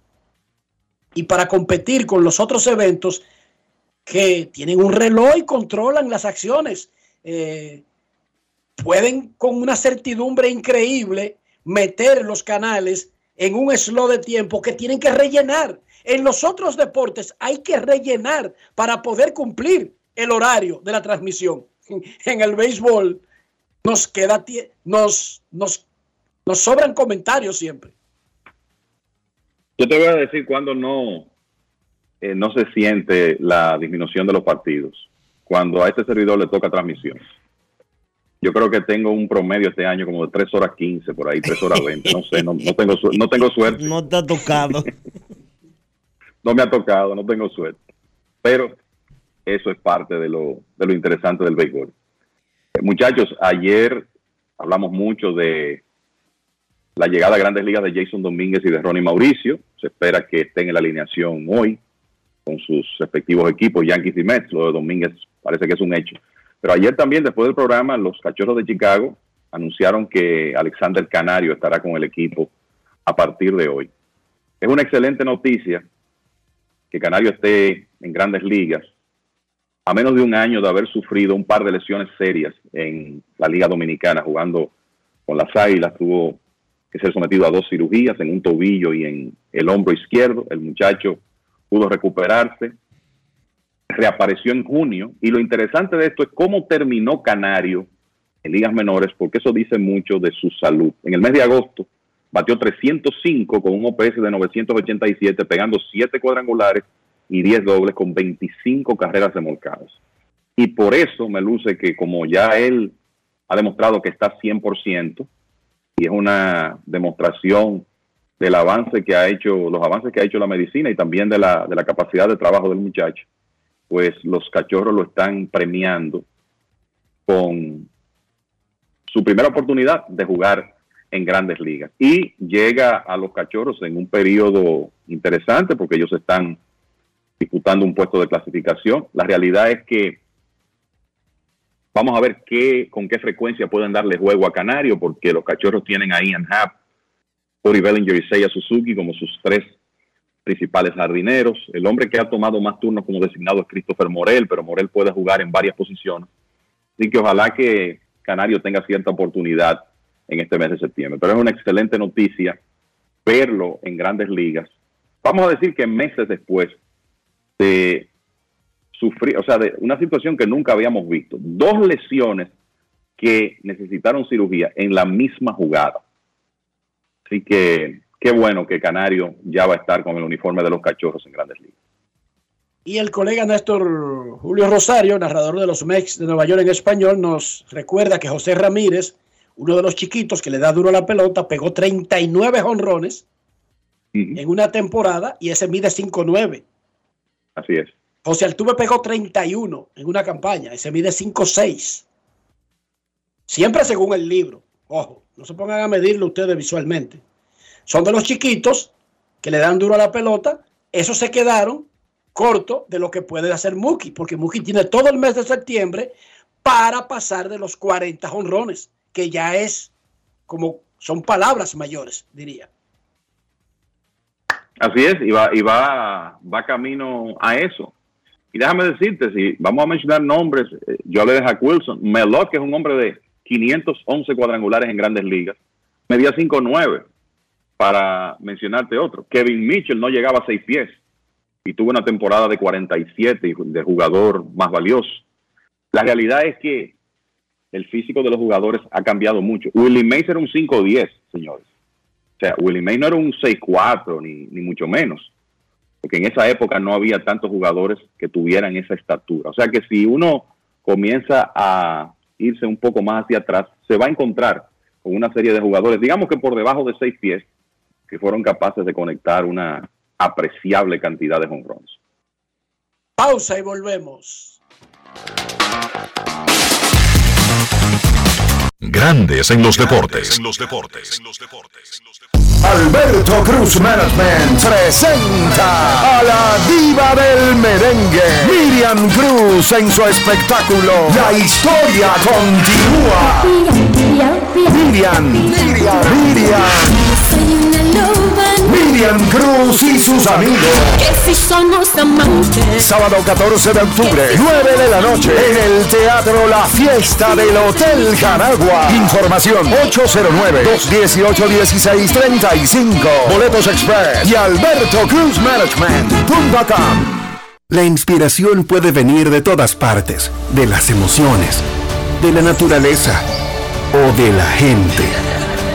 Y para competir con los otros eventos que tienen un reloj y controlan las acciones. Eh, pueden con una certidumbre increíble meter los canales en un slot de tiempo que tienen que rellenar. En los otros deportes hay que rellenar para poder cumplir el horario de la transmisión. En el béisbol nos queda nos, nos nos sobran comentarios siempre. Yo te voy a decir cuando no, eh, no se siente la disminución de los partidos. Cuando a este servidor le toca transmisión. Yo creo que tengo un promedio este año como de 3 horas 15, por ahí, 3 horas 20. No sé, no, tengo, no tengo suerte. No te ha tocado. no me ha tocado, no tengo suerte. Pero eso es parte de lo, de lo interesante del béisbol. Eh, muchachos, ayer hablamos mucho de la llegada a grandes ligas de Jason Domínguez y de Ronnie Mauricio. Se espera que estén en la alineación hoy con sus respectivos equipos, Yankees y Mets. Lo de Domínguez parece que es un hecho. Pero ayer también, después del programa, los Cachorros de Chicago anunciaron que Alexander Canario estará con el equipo a partir de hoy. Es una excelente noticia que Canario esté en grandes ligas a menos de un año de haber sufrido un par de lesiones serias en la Liga Dominicana jugando con las Águilas. Tuvo que ser sometido a dos cirugías en un tobillo y en el hombro izquierdo. El muchacho pudo recuperarse, reapareció en junio y lo interesante de esto es cómo terminó Canario en ligas menores, porque eso dice mucho de su salud. En el mes de agosto batió 305 con un OPS de 987, pegando 7 cuadrangulares y 10 dobles con 25 carreras remolcadas. Y por eso me luce que como ya él ha demostrado que está 100%, y es una demostración del avance que ha hecho, los avances que ha hecho la medicina y también de la, de la capacidad de trabajo del muchacho, pues los cachorros lo están premiando con su primera oportunidad de jugar en grandes ligas. Y llega a los cachorros en un periodo interesante porque ellos están disputando un puesto de clasificación. La realidad es que Vamos a ver qué, con qué frecuencia pueden darle juego a Canario, porque los cachorros tienen ahí en Happ, Cody Bellinger y Seiya Suzuki como sus tres principales jardineros. El hombre que ha tomado más turnos como designado es Christopher Morel, pero Morel puede jugar en varias posiciones. Así que ojalá que Canario tenga cierta oportunidad en este mes de septiembre. Pero es una excelente noticia verlo en grandes ligas. Vamos a decir que meses después de sufrir, o sea, de una situación que nunca habíamos visto. Dos lesiones que necesitaron cirugía en la misma jugada. Así que qué bueno que Canario ya va a estar con el uniforme de los cachorros en grandes ligas. Y el colega Néstor Julio Rosario, narrador de los Mex de Nueva York en español, nos recuerda que José Ramírez, uno de los chiquitos que le da duro a la pelota, pegó 39 honrones en una temporada y ese mide 5'9". Así es. José Altuve pegó 31 en una campaña, ese mide 5'6". Siempre según el libro. Ojo, no se pongan a medirlo ustedes visualmente. Son de los chiquitos que le dan duro a la pelota. Esos se quedaron corto de lo que puede hacer Muki, porque Muki tiene todo el mes de septiembre para pasar de los 40 honrones, que ya es como son palabras mayores, diría. Así es, y va, y va, va camino a eso. Y déjame decirte, si vamos a mencionar nombres, eh, yo le dejo a Wilson, Melot, que es un hombre de 511 cuadrangulares en grandes ligas, medía 5'9, para mencionarte otro. Kevin Mitchell no llegaba a 6 pies y tuvo una temporada de 47 de jugador más valioso. La realidad es que el físico de los jugadores ha cambiado mucho. Willie Mays era un 5'10, señores. O sea, Willie Mays no era un 6'4 ni, ni mucho menos. Porque en esa época no había tantos jugadores que tuvieran esa estatura. O sea que si uno comienza a irse un poco más hacia atrás, se va a encontrar con una serie de jugadores, digamos que por debajo de 6 pies, que fueron capaces de conectar una apreciable cantidad de honrones. Pausa y volvemos. Grandes en los deportes. En los deportes. Alberto Cruz Management presenta a la diva del merengue, Miriam Cruz en su espectáculo La historia continúa. Miriam, Miriam, Miriam. Miriam Cruz y sus amigos. Sábado 14 de octubre, 9 de la noche, en el Teatro La Fiesta del Hotel Jaragua. Información 809-218-1635. Boletos Express y Alberto Cruz Management.com. La inspiración puede venir de todas partes, de las emociones, de la naturaleza o de la gente.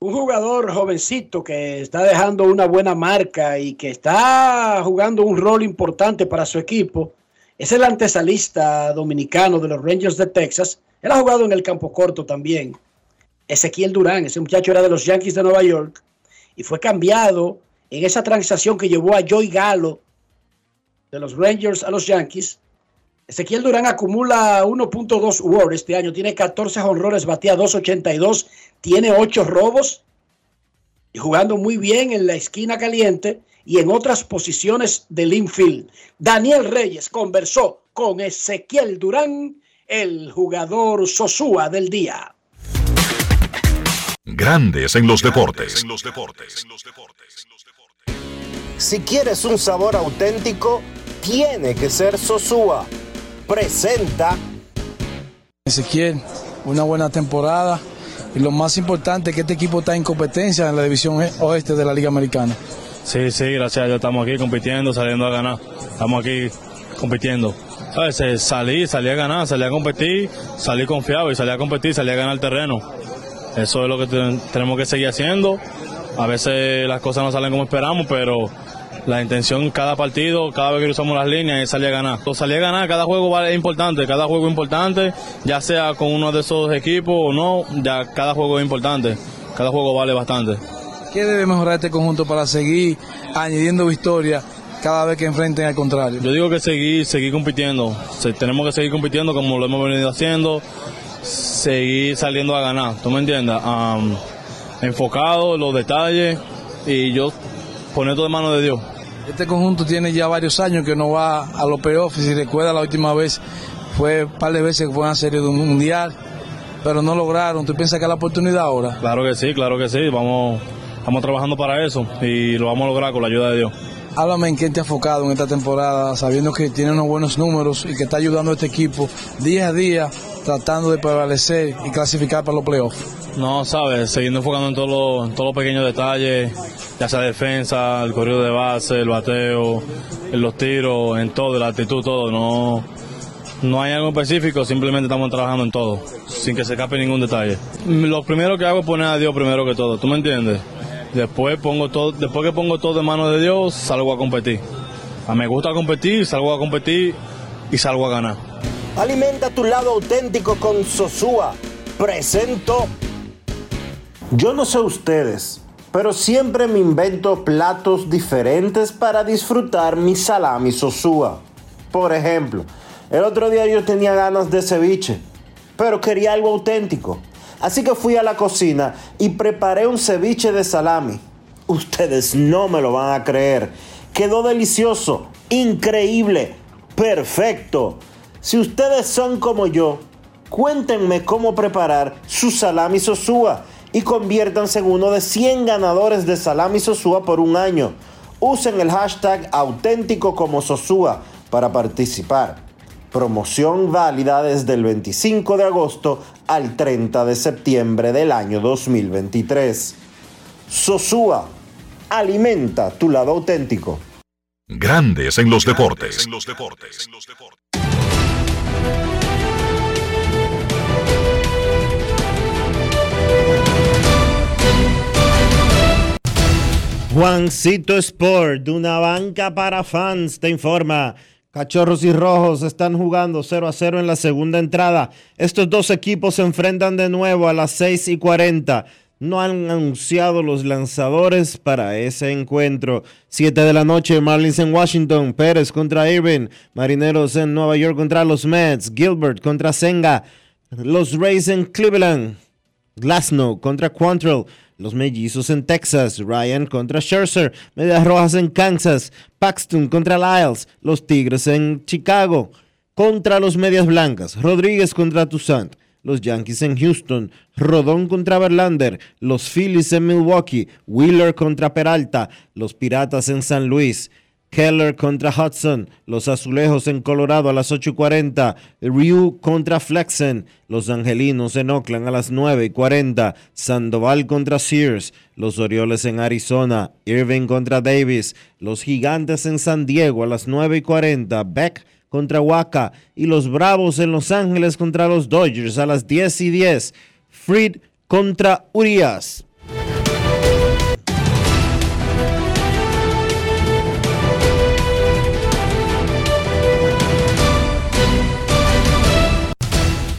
Un jugador jovencito que está dejando una buena marca y que está jugando un rol importante para su equipo es el antesalista dominicano de los Rangers de Texas. Él ha jugado en el campo corto también. Ezequiel Durán, ese muchacho era de los Yankees de Nueva York y fue cambiado en esa transacción que llevó a Joey Galo de los Rangers a los Yankees. Ezequiel Durán acumula 1.2 WAR este año, tiene 14 honrones, batea 2.82, tiene 8 robos y jugando muy bien en la esquina caliente y en otras posiciones del infield. Daniel Reyes conversó con Ezequiel Durán, el jugador Sosúa del día. Grandes en los deportes. En los deportes. Si quieres un sabor auténtico, tiene que ser Sosúa. Presenta. Ezequiel, una buena temporada y lo más importante es que este equipo está en competencia en la división oeste de la Liga Americana. Sí, sí, gracias a Dios estamos aquí compitiendo, saliendo a ganar. Estamos aquí compitiendo. ¿Sabes? Salí, salí a ganar, salí a competir, salí confiado y salí a competir, salí a ganar el terreno. Eso es lo que tenemos que seguir haciendo. A veces las cosas no salen como esperamos, pero la intención cada partido, cada vez que usamos las líneas es salir a ganar. Salir a ganar, cada juego es importante, cada juego es importante, ya sea con uno de esos equipos o no, ya cada juego es importante, cada juego vale bastante. ¿Qué debe mejorar este conjunto para seguir añadiendo victoria cada vez que enfrenten al contrario? Yo digo que seguir, seguir compitiendo. Se- tenemos que seguir compitiendo como lo hemos venido haciendo, seguir saliendo a ganar, ¿tú me entiendes? Am, enfocado en los detalles y yo poner todo en manos de Dios. Este conjunto tiene ya varios años que no va a los playoffs. Si recuerda la última vez fue un par de veces que fue a una serie de un mundial, pero no lograron. ¿Tú piensas que es la oportunidad ahora? Claro que sí, claro que sí, vamos, estamos trabajando para eso y lo vamos a lograr con la ayuda de Dios. Háblame en quién te ha enfocado en esta temporada, sabiendo que tiene unos buenos números y que está ayudando a este equipo día a día, tratando de prevalecer y clasificar para los playoffs. No, sabes, siguiendo enfocando en todos los, en pequeños detalles, ya sea defensa, el corrido de base, el bateo, en los tiros, en todo, la actitud, todo. No, no hay algo específico, simplemente estamos trabajando en todo, sin que se escape ningún detalle. Lo primero que hago es poner a Dios primero que todo, ¿tú me entiendes? Después pongo todo, después que pongo todo en manos de Dios, salgo a competir. A mí me gusta competir, salgo a competir y salgo a ganar. Alimenta tu lado auténtico con Sosúa. Presento. Yo no sé ustedes, pero siempre me invento platos diferentes para disfrutar mi salami Sosúa. Por ejemplo, el otro día yo tenía ganas de ceviche, pero quería algo auténtico. Así que fui a la cocina y preparé un ceviche de salami. Ustedes no me lo van a creer. Quedó delicioso, increíble, perfecto. Si ustedes son como yo, cuéntenme cómo preparar su salami sosúa y conviértanse en uno de 100 ganadores de salami sosúa por un año. Usen el hashtag auténtico como sosúa para participar. Promoción válida desde el 25 de agosto al 30 de septiembre del año 2023. Sosúa, alimenta tu lado auténtico. Grandes en los deportes. Juancito Sport, una banca para fans, te informa. Cachorros y Rojos están jugando 0 a 0 en la segunda entrada. Estos dos equipos se enfrentan de nuevo a las 6 y 40. No han anunciado los lanzadores para ese encuentro. 7 de la noche, Marlins en Washington, Pérez contra Irving, Marineros en Nueva York contra los Mets, Gilbert contra Senga, los Rays en Cleveland, Glasnow contra Quantrill, los Mellizos en Texas, Ryan contra Scherzer, Medias Rojas en Kansas, Paxton contra Lyles, los Tigres en Chicago, contra los Medias Blancas, Rodríguez contra Toussaint, los Yankees en Houston, Rodón contra Verlander, los Phillies en Milwaukee, Wheeler contra Peralta, los Piratas en San Luis, Keller contra Hudson, los Azulejos en Colorado a las 8.40, Ryu contra Flexen, los Angelinos en Oakland a las 9.40, Sandoval contra Sears, los Orioles en Arizona, Irving contra Davis, los Gigantes en San Diego a las 9.40, Beck contra Waka y los Bravos en Los Ángeles contra los Dodgers a las 10 y 10, Fried contra Urias.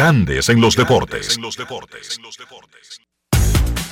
Grandes en los deportes.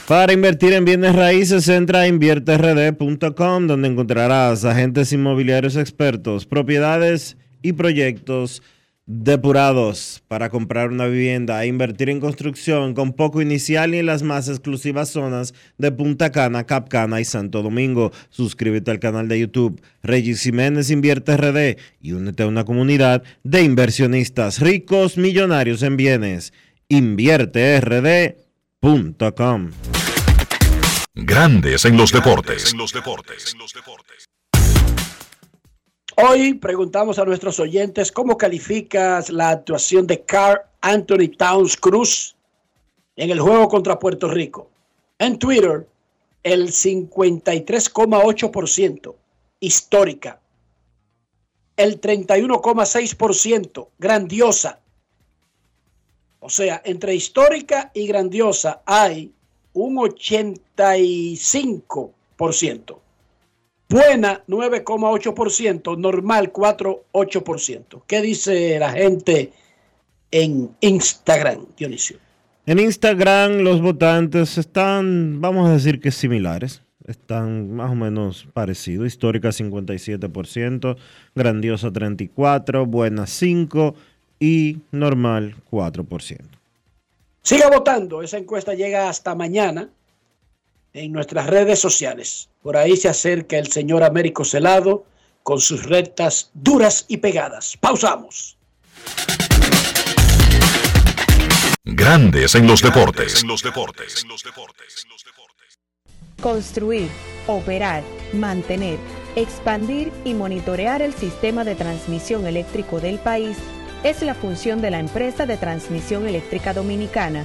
Para invertir en bienes raíces, entra a invierterd.com, donde encontrarás agentes inmobiliarios expertos, propiedades y proyectos depurados para comprar una vivienda e invertir en construcción con poco inicial y en las más exclusivas zonas de Punta Cana, Capcana y Santo Domingo. Suscríbete al canal de YouTube Regis Jiménez Invierte RD y únete a una comunidad de inversionistas ricos millonarios en bienes. InvierteRD.com Grandes en los deportes. Hoy preguntamos a nuestros oyentes cómo calificas la actuación de Carl Anthony Towns Cruz en el juego contra Puerto Rico. En Twitter, el 53,8% histórica. El 31,6% grandiosa. O sea, entre histórica y grandiosa hay un 85%. Buena 9,8%, normal 4,8%. ¿Qué dice la gente en Instagram, Dionisio? En Instagram los votantes están, vamos a decir que similares, están más o menos parecidos. Histórica 57%, grandiosa 34%, buena 5% y normal 4%. Siga votando, esa encuesta llega hasta mañana en nuestras redes sociales. Por ahí se acerca el señor Américo Celado con sus rectas duras y pegadas. Pausamos. Grandes en los deportes. Construir, operar, mantener, expandir y monitorear el sistema de transmisión eléctrico del país es la función de la empresa de transmisión eléctrica dominicana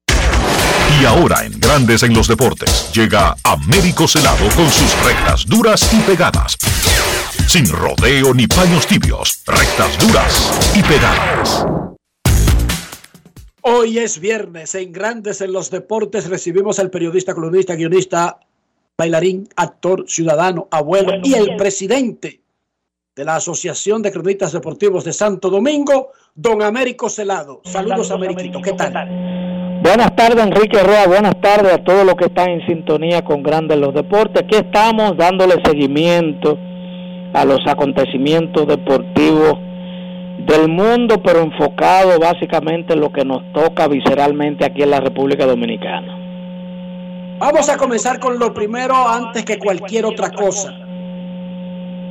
Y ahora en Grandes en los Deportes llega Américo Celado con sus rectas duras y pegadas. Sin rodeo ni paños tibios, rectas duras y pegadas. Hoy es viernes en Grandes en los Deportes recibimos al periodista, columnista, guionista, bailarín, actor, ciudadano, abuelo y el presidente de la Asociación de Cronistas Deportivos de Santo Domingo, don Américo Celado. Saludos, Ameriquito. ¿Qué tal? Buenas tardes, Enrique Roa. Buenas tardes a todos los que están en sintonía con Grandes los Deportes. Aquí estamos dándole seguimiento a los acontecimientos deportivos del mundo, pero enfocado básicamente en lo que nos toca visceralmente aquí en la República Dominicana. Vamos a comenzar con lo primero antes que cualquier otra cosa.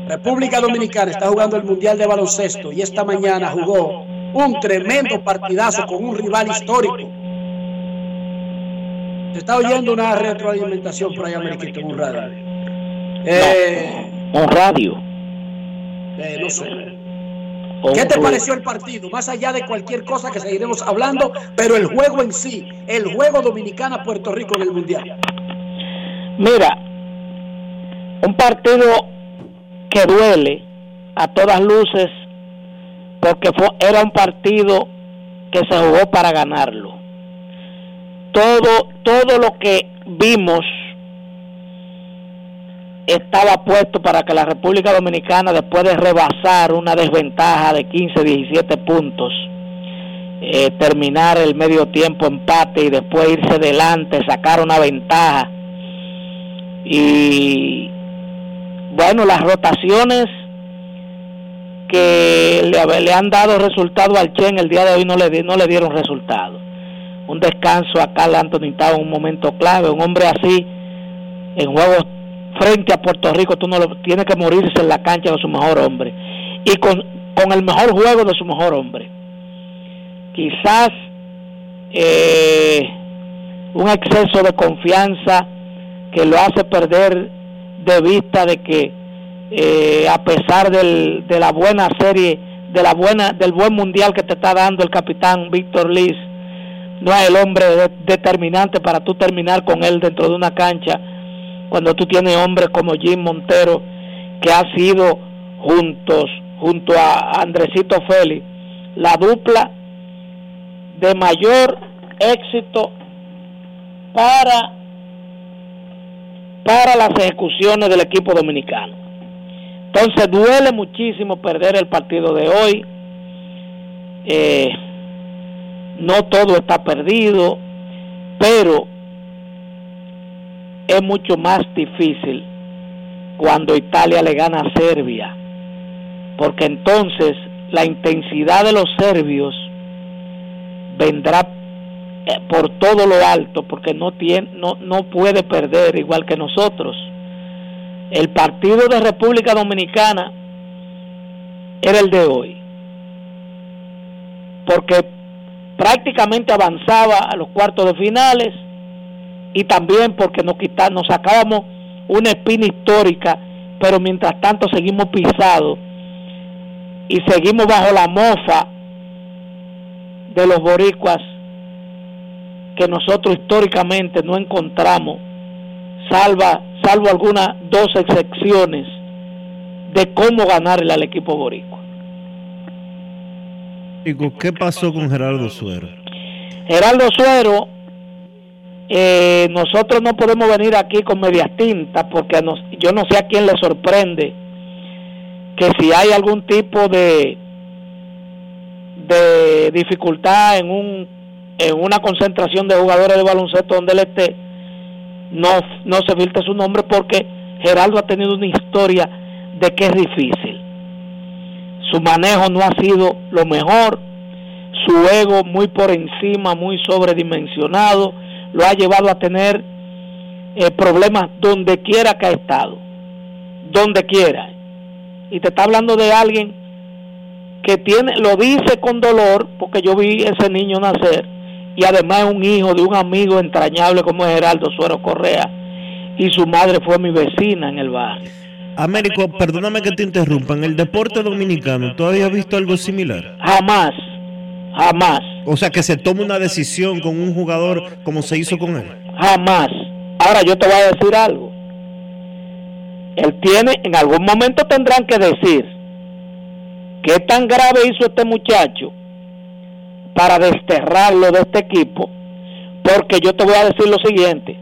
República Dominicana está jugando el Mundial de Baloncesto y esta mañana jugó un tremendo partidazo con un rival histórico. Se está oyendo una retroalimentación por ahí, Ameriquito, en un radio. Eh, un radio. Eh, no sé. ¿Qué te pareció el partido? Más allá de cualquier cosa que seguiremos hablando, pero el juego en sí, el juego Dominicana-Puerto Rico en el Mundial. Mira, un partido que duele a todas luces porque fue, era un partido que se jugó para ganarlo. Todo, todo lo que vimos estaba puesto para que la República Dominicana, después de rebasar una desventaja de 15, 17 puntos, eh, terminar el medio tiempo empate y después irse delante, sacar una ventaja. Y bueno, las rotaciones que le, han dado resultado al Chen el día de hoy no le, no le dieron resultado. Un descanso a Carl Anthony en un momento clave, un hombre así en juegos frente a Puerto Rico, tú no lo tienes que morirse en la cancha de su mejor hombre y con, con el mejor juego de su mejor hombre. Quizás eh, un exceso de confianza que lo hace perder de vista de que eh, a pesar del, de la buena serie, de la buena, del buen mundial que te está dando el capitán Víctor Liz, no es el hombre determinante para tú terminar con él dentro de una cancha cuando tú tienes hombres como Jim Montero que ha sido juntos junto a Andresito Félix la dupla de mayor éxito para para las ejecuciones del equipo dominicano. Entonces duele muchísimo perder el partido de hoy. Eh, no todo está perdido, pero es mucho más difícil cuando Italia le gana a Serbia, porque entonces la intensidad de los serbios vendrá eh, por todo lo alto, porque no, tiene, no, no puede perder igual que nosotros. El partido de República Dominicana era el de hoy, porque prácticamente avanzaba a los cuartos de finales y también porque nos, quitamos, nos sacábamos una espina histórica, pero mientras tanto seguimos pisados y seguimos bajo la mofa de los boricuas que nosotros históricamente no encontramos, salva, salvo algunas dos excepciones de cómo ganarle al equipo boricua. ¿Qué pasó con Gerardo Suero? Gerardo Suero, eh, nosotros no podemos venir aquí con medias tintas porque yo no sé a quién le sorprende que si hay algún tipo de dificultad en un en una concentración de jugadores de baloncesto donde él esté no se filtre su nombre porque Gerardo ha tenido una historia de que es difícil su manejo no ha sido lo mejor, su ego muy por encima, muy sobredimensionado, lo ha llevado a tener eh, problemas donde quiera que ha estado, donde quiera. Y te está hablando de alguien que tiene, lo dice con dolor, porque yo vi ese niño nacer, y además es un hijo de un amigo entrañable como es Geraldo Suero Correa, y su madre fue mi vecina en el barrio. Américo, perdóname que te interrumpa. ¿En el deporte dominicano todavía has visto algo similar? Jamás, jamás. O sea, que se tome una decisión con un jugador como se hizo con él. Jamás. Ahora yo te voy a decir algo. Él tiene, en algún momento tendrán que decir qué tan grave hizo este muchacho para desterrarlo de este equipo, porque yo te voy a decir lo siguiente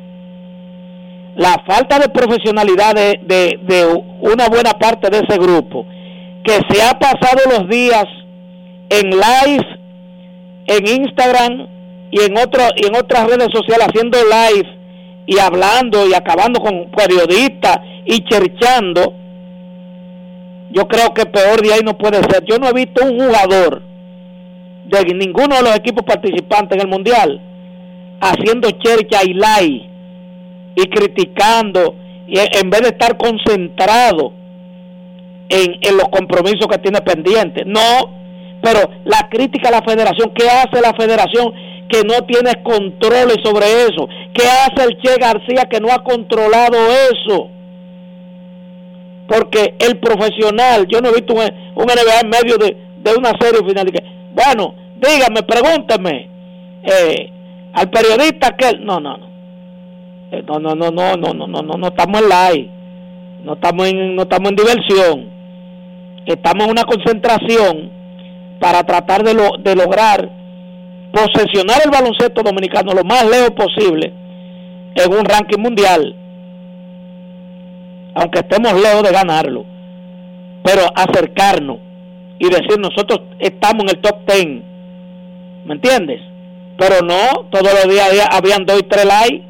la falta de profesionalidad de, una buena parte de ese grupo, que se ha pasado los días en live, en Instagram y en, otro, y en otras redes sociales haciendo live y hablando y acabando con periodistas y cherchando, yo creo que peor de ahí no puede ser. Yo no he visto un jugador de ninguno de los equipos participantes en el Mundial haciendo chercha y live y criticando y en vez de estar concentrado en, en los compromisos que tiene pendientes. No, pero la crítica a la federación, ¿qué hace la federación que no tiene controles sobre eso? ¿Qué hace el Che García que no ha controlado eso? Porque el profesional, yo no he visto un, NBA en medio de, una serie final. Que, bueno, dígame, pregúnteme eh, al periodista que... No, no, no. No, no, no, no, no, no, no, no, no estamos en live, no estamos en, no estamos en diversión, estamos en una concentración para tratar de, lo, de lograr posesionar el baloncesto dominicano lo más lejos posible en un ranking mundial, aunque estemos lejos de ganarlo, pero acercarnos y decir nosotros estamos en el top ten, ¿me entiendes? Pero no, todos los días habían dos y tres likes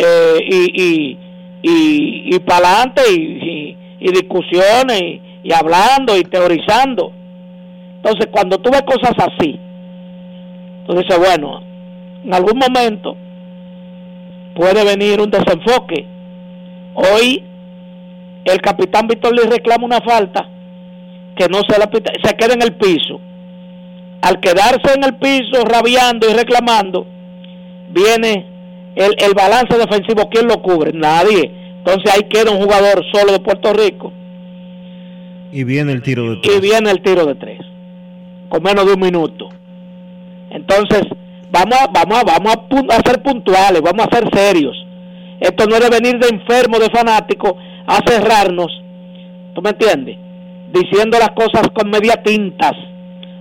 eh, y, y, y, y para adelante y, y, discusiones y, hablando y teorizando. Entonces, cuando tú ves cosas así, tú dices, bueno, en algún momento puede venir un desenfoque Hoy el capitán Víctor le reclama una falta que no se la pita, se queda en el piso. Al quedarse en el piso rabiando y reclamando, viene el, el balance defensivo. ¿Quién lo cubre? Nadie. Entonces ahí queda un jugador solo de Puerto Rico Y viene el tiro de y tres. viene el tiro de tres con menos de un minuto. Entonces, vamos a, vamos a, vamos a, a ser puntuales, vamos a ser serios. Esto no es de venir de enfermo, de fanático, a cerrarnos, ¿tú me entiendes? Diciendo las cosas con media tintas,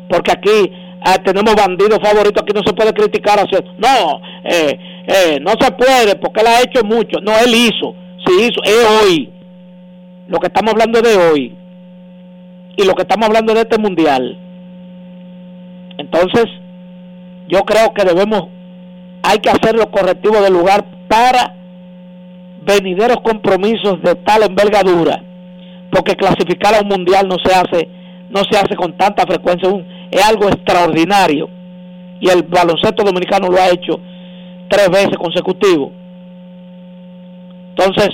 porque aquí ah, tenemos bandidos favoritos, aquí no se puede criticar hacia... No, eh, eh, no se puede, porque él ha hecho mucho. No, él hizo, sí hizo, es hoy. Lo que estamos hablando de hoy y lo que estamos hablando de este mundial. Entonces, yo creo que debemos, hay que hacer los correctivos del lugar para venideros compromisos de tal envergadura, porque clasificar a un mundial no se hace, no se hace con tanta frecuencia, es algo extraordinario y el baloncesto dominicano lo ha hecho tres veces consecutivo. Entonces,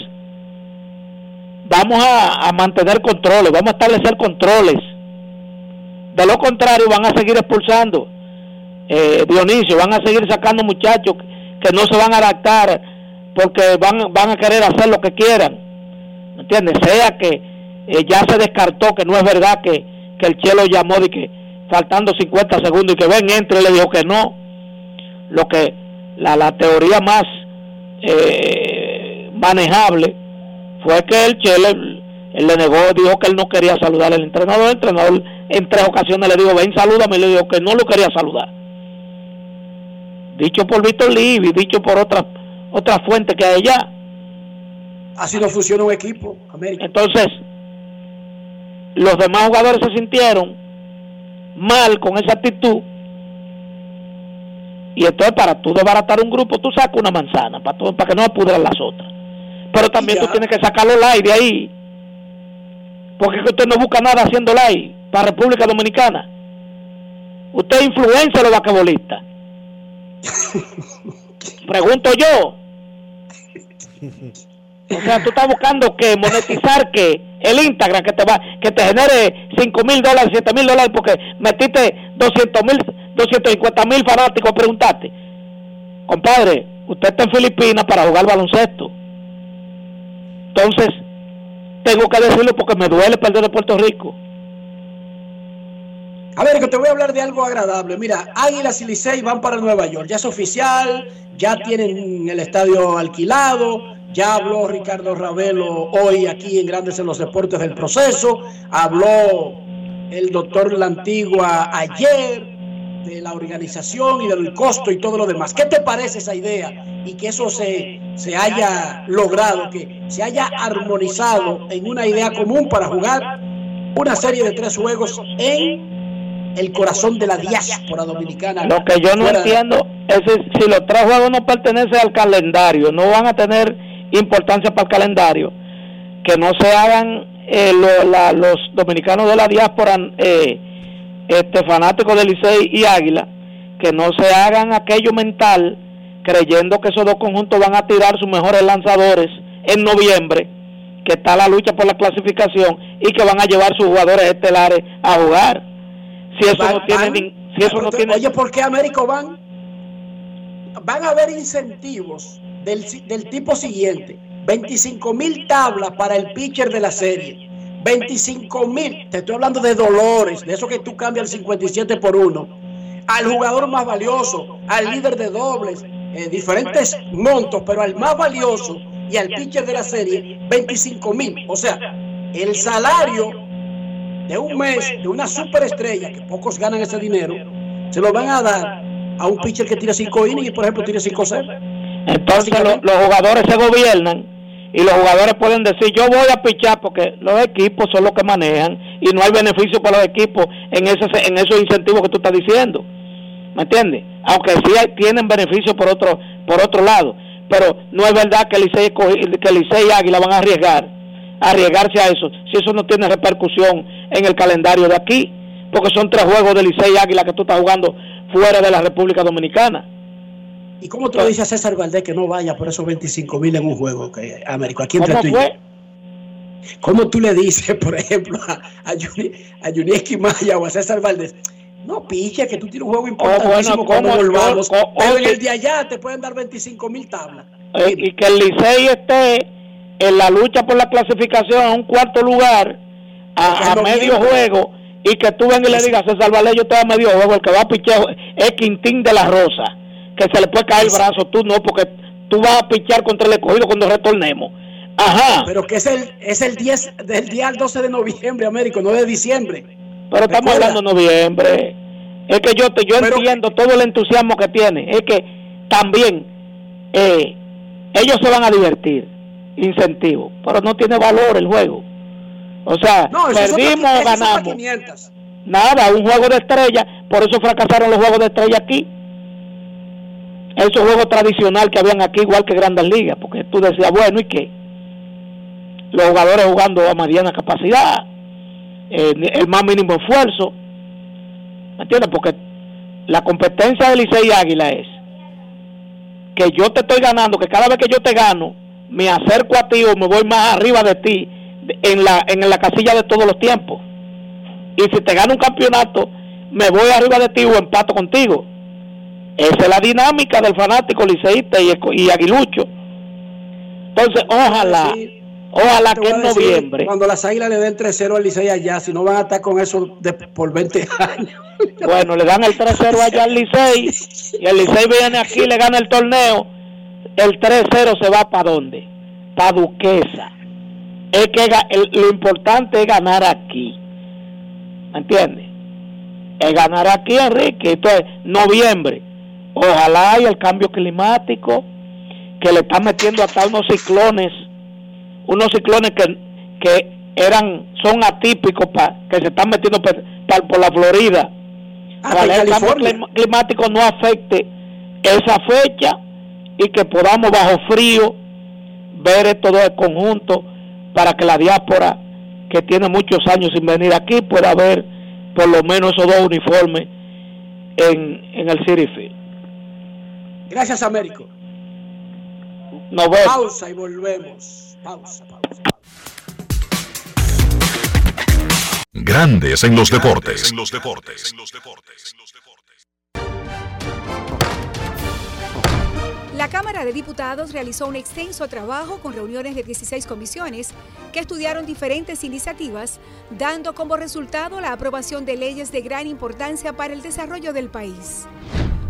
vamos a, a mantener controles, vamos a establecer controles. De lo contrario, van a seguir expulsando, eh, Dionisio, van a seguir sacando muchachos que no se van a adaptar porque van, van a querer hacer lo que quieran. ¿Me entiendes? Sea que eh, ya se descartó que no es verdad que, que el Chelo llamó de que faltando 50 segundos y que ven, entre y le dijo que no. Lo que la, la teoría más eh, manejable fue que el Chelo él le negó, dijo que él no quería saludar al entrenador. El entrenador en tres ocasiones le dijo, ven, salúdame. Y le dijo que no lo quería saludar. Dicho por Víctor Livi, dicho por otra, otra fuente que hay allá. Así no funciona un equipo, América. Entonces, los demás jugadores se sintieron mal con esa actitud. Y entonces, para tú desbaratar un grupo, tú sacas una manzana para, tú- para que no apudran las otras. Pero también tú tienes que sacar los likes de ahí. Porque es que usted no busca nada haciendo like para República Dominicana. Usted es influencer o basquetbolista. Pregunto yo. O sea, tú estás buscando que monetizar que el Instagram que te va, que te genere 5 mil dólares, 7 mil dólares porque metiste 200 mil, 250 mil fanáticos, preguntaste. Compadre, usted está en Filipinas para jugar baloncesto. Entonces, tengo que decirlo porque me duele perder de Puerto Rico. A ver, que te voy a hablar de algo agradable. Mira, Águilas y Licey van para Nueva York. Ya es oficial, ya tienen el estadio alquilado. Ya habló Ricardo Ravelo hoy aquí en Grandes en los Deportes del proceso. Habló el doctor La Antigua ayer de la organización y del costo y todo lo demás. ¿Qué te parece esa idea? Y que eso se, se haya logrado, que se haya armonizado en una idea común para jugar una serie de tres juegos en el corazón de la diáspora dominicana. Lo que yo no entiendo es si los tres juegos no pertenecen al calendario, no van a tener importancia para el calendario, que no se hagan eh, lo- la- los dominicanos de la diáspora, eh, este fanáticos de Licey y Águila, que no se hagan aquello mental creyendo que esos dos conjuntos van a tirar sus mejores lanzadores en noviembre, que está la lucha por la clasificación y que van a llevar sus jugadores estelares a jugar. Si eso no tiene Van- si eso no tiene Oye, ¿por qué Américo van? Van a haber incentivos del, tipo siguiente: 25 mil tablas para el pitcher de la serie. 25 mil, te estoy hablando de dolores, de eso que tú cambias el 57 por uno. Al jugador más valioso, al líder de dobles, eh, diferentes montos, pero al más valioso y al pitcher de la serie, 25 mil. O sea, el salario de un mes de una superestrella, que pocos ganan ese dinero, se lo van a dar a un pitcher que tira 5 innings y, por ejemplo, tira 5 0 Entonces lo- los jugadores se gobiernan y los jugadores pueden decir yo voy a pichar porque los equipos son los que manejan y no hay beneficio para los equipos en esos en esos incentivos que tú estás diciendo, ¿me entiendes? Aunque sí hay- tienen beneficio por otro por otro lado, pero no es verdad que Licey que Licey y Águila van a arriesgar a arriesgarse a eso si eso no tiene repercusión en el calendario de aquí, porque son tres juegos de Licey y Águila que tú estás jugando fuera de la República Dominicana. ¿Y cómo tú le dices a César Valdés que no vaya por esos 25 mil en un juego, que, Américo? Aquí entre ¿Cómo tú y yo? fue? ¿Cómo tú le dices, por ejemplo, a, a, Juni, a Maya o a César Valdés? No, picha, que tú tienes un juego importantísimo Oh, bueno, ¿cómo? volvamos. Yo- o- pero en el de allá te pueden dar 25 mil tablas. Eh, y que el Licey esté en la lucha por la clasificación a un cuarto lugar a, a medio juego y que tú vengas y le digas César Valdés yo estoy a medio juego el que va a pichar es Quintín de la Rosa que se le puede caer el brazo tú no porque tú vas a pichar contra el escogido cuando retornemos. Ajá. Pero que es el, es el 10 del día al 12 de noviembre, Américo, no de diciembre. pero estamos hablando de noviembre. Es que yo te yo entiendo todo el entusiasmo que tiene. Es que también eh, ellos se van a divertir. Incentivo. Pero no tiene valor el juego. O sea No, perdimos o ganamos. 500. Nada, un juego de estrella, por eso fracasaron los juegos de estrella aquí. Esos juegos tradicional que habían aquí, igual que Grandes Ligas, porque tú decías, bueno, ¿y qué? Los jugadores jugando a mediana capacidad, el más mínimo esfuerzo. ¿Me entiendes? Porque la competencia de Licey Águila es que yo te estoy ganando, que cada vez que yo te gano, me acerco a ti o me voy más arriba de ti en la, en la casilla de todos los tiempos y si te gano un campeonato, me voy arriba de ti o empato contigo. Esa es la dinámica del fanático liceísta y, y aguilucho. Entonces, ojalá, ojalá que en decir, noviembre, Cuando las águilas le den 3-0 al Licey allá, si no van a estar con eso de- por 20 años. bueno, le dan el 3-0 allá al Licey y el Licey viene aquí le gana el torneo, el 3-0 se va para dónde? Para Duquesa. Es que el- lo importante es ganar aquí. ¿Me entiendes? Es ganar aquí, Enrique. Entonces, noviembre. Ojalá haya el cambio climático que le están metiendo hasta unos ciclones, unos ciclones que, que eran son atípicos pa, que se están metiendo pa- por la Florida. Hasta Ojalá el cambio climático no afecte esa fecha y que podamos bajo frío ver esto de conjunto para que la diáspora que tiene muchos años sin venir aquí pueda ver por lo menos esos dos uniformes en, en el City Field. Gracias, Américo. Nos vemos. Pausa y volvemos. Pausa, pausa. Grandes en los deportes. En los deportes. La Cámara de Diputados realizó un extenso trabajo con reuniones de 16 comisiones que estudiaron diferentes iniciativas, dando como resultado la aprobación de leyes de gran importancia para el desarrollo del país.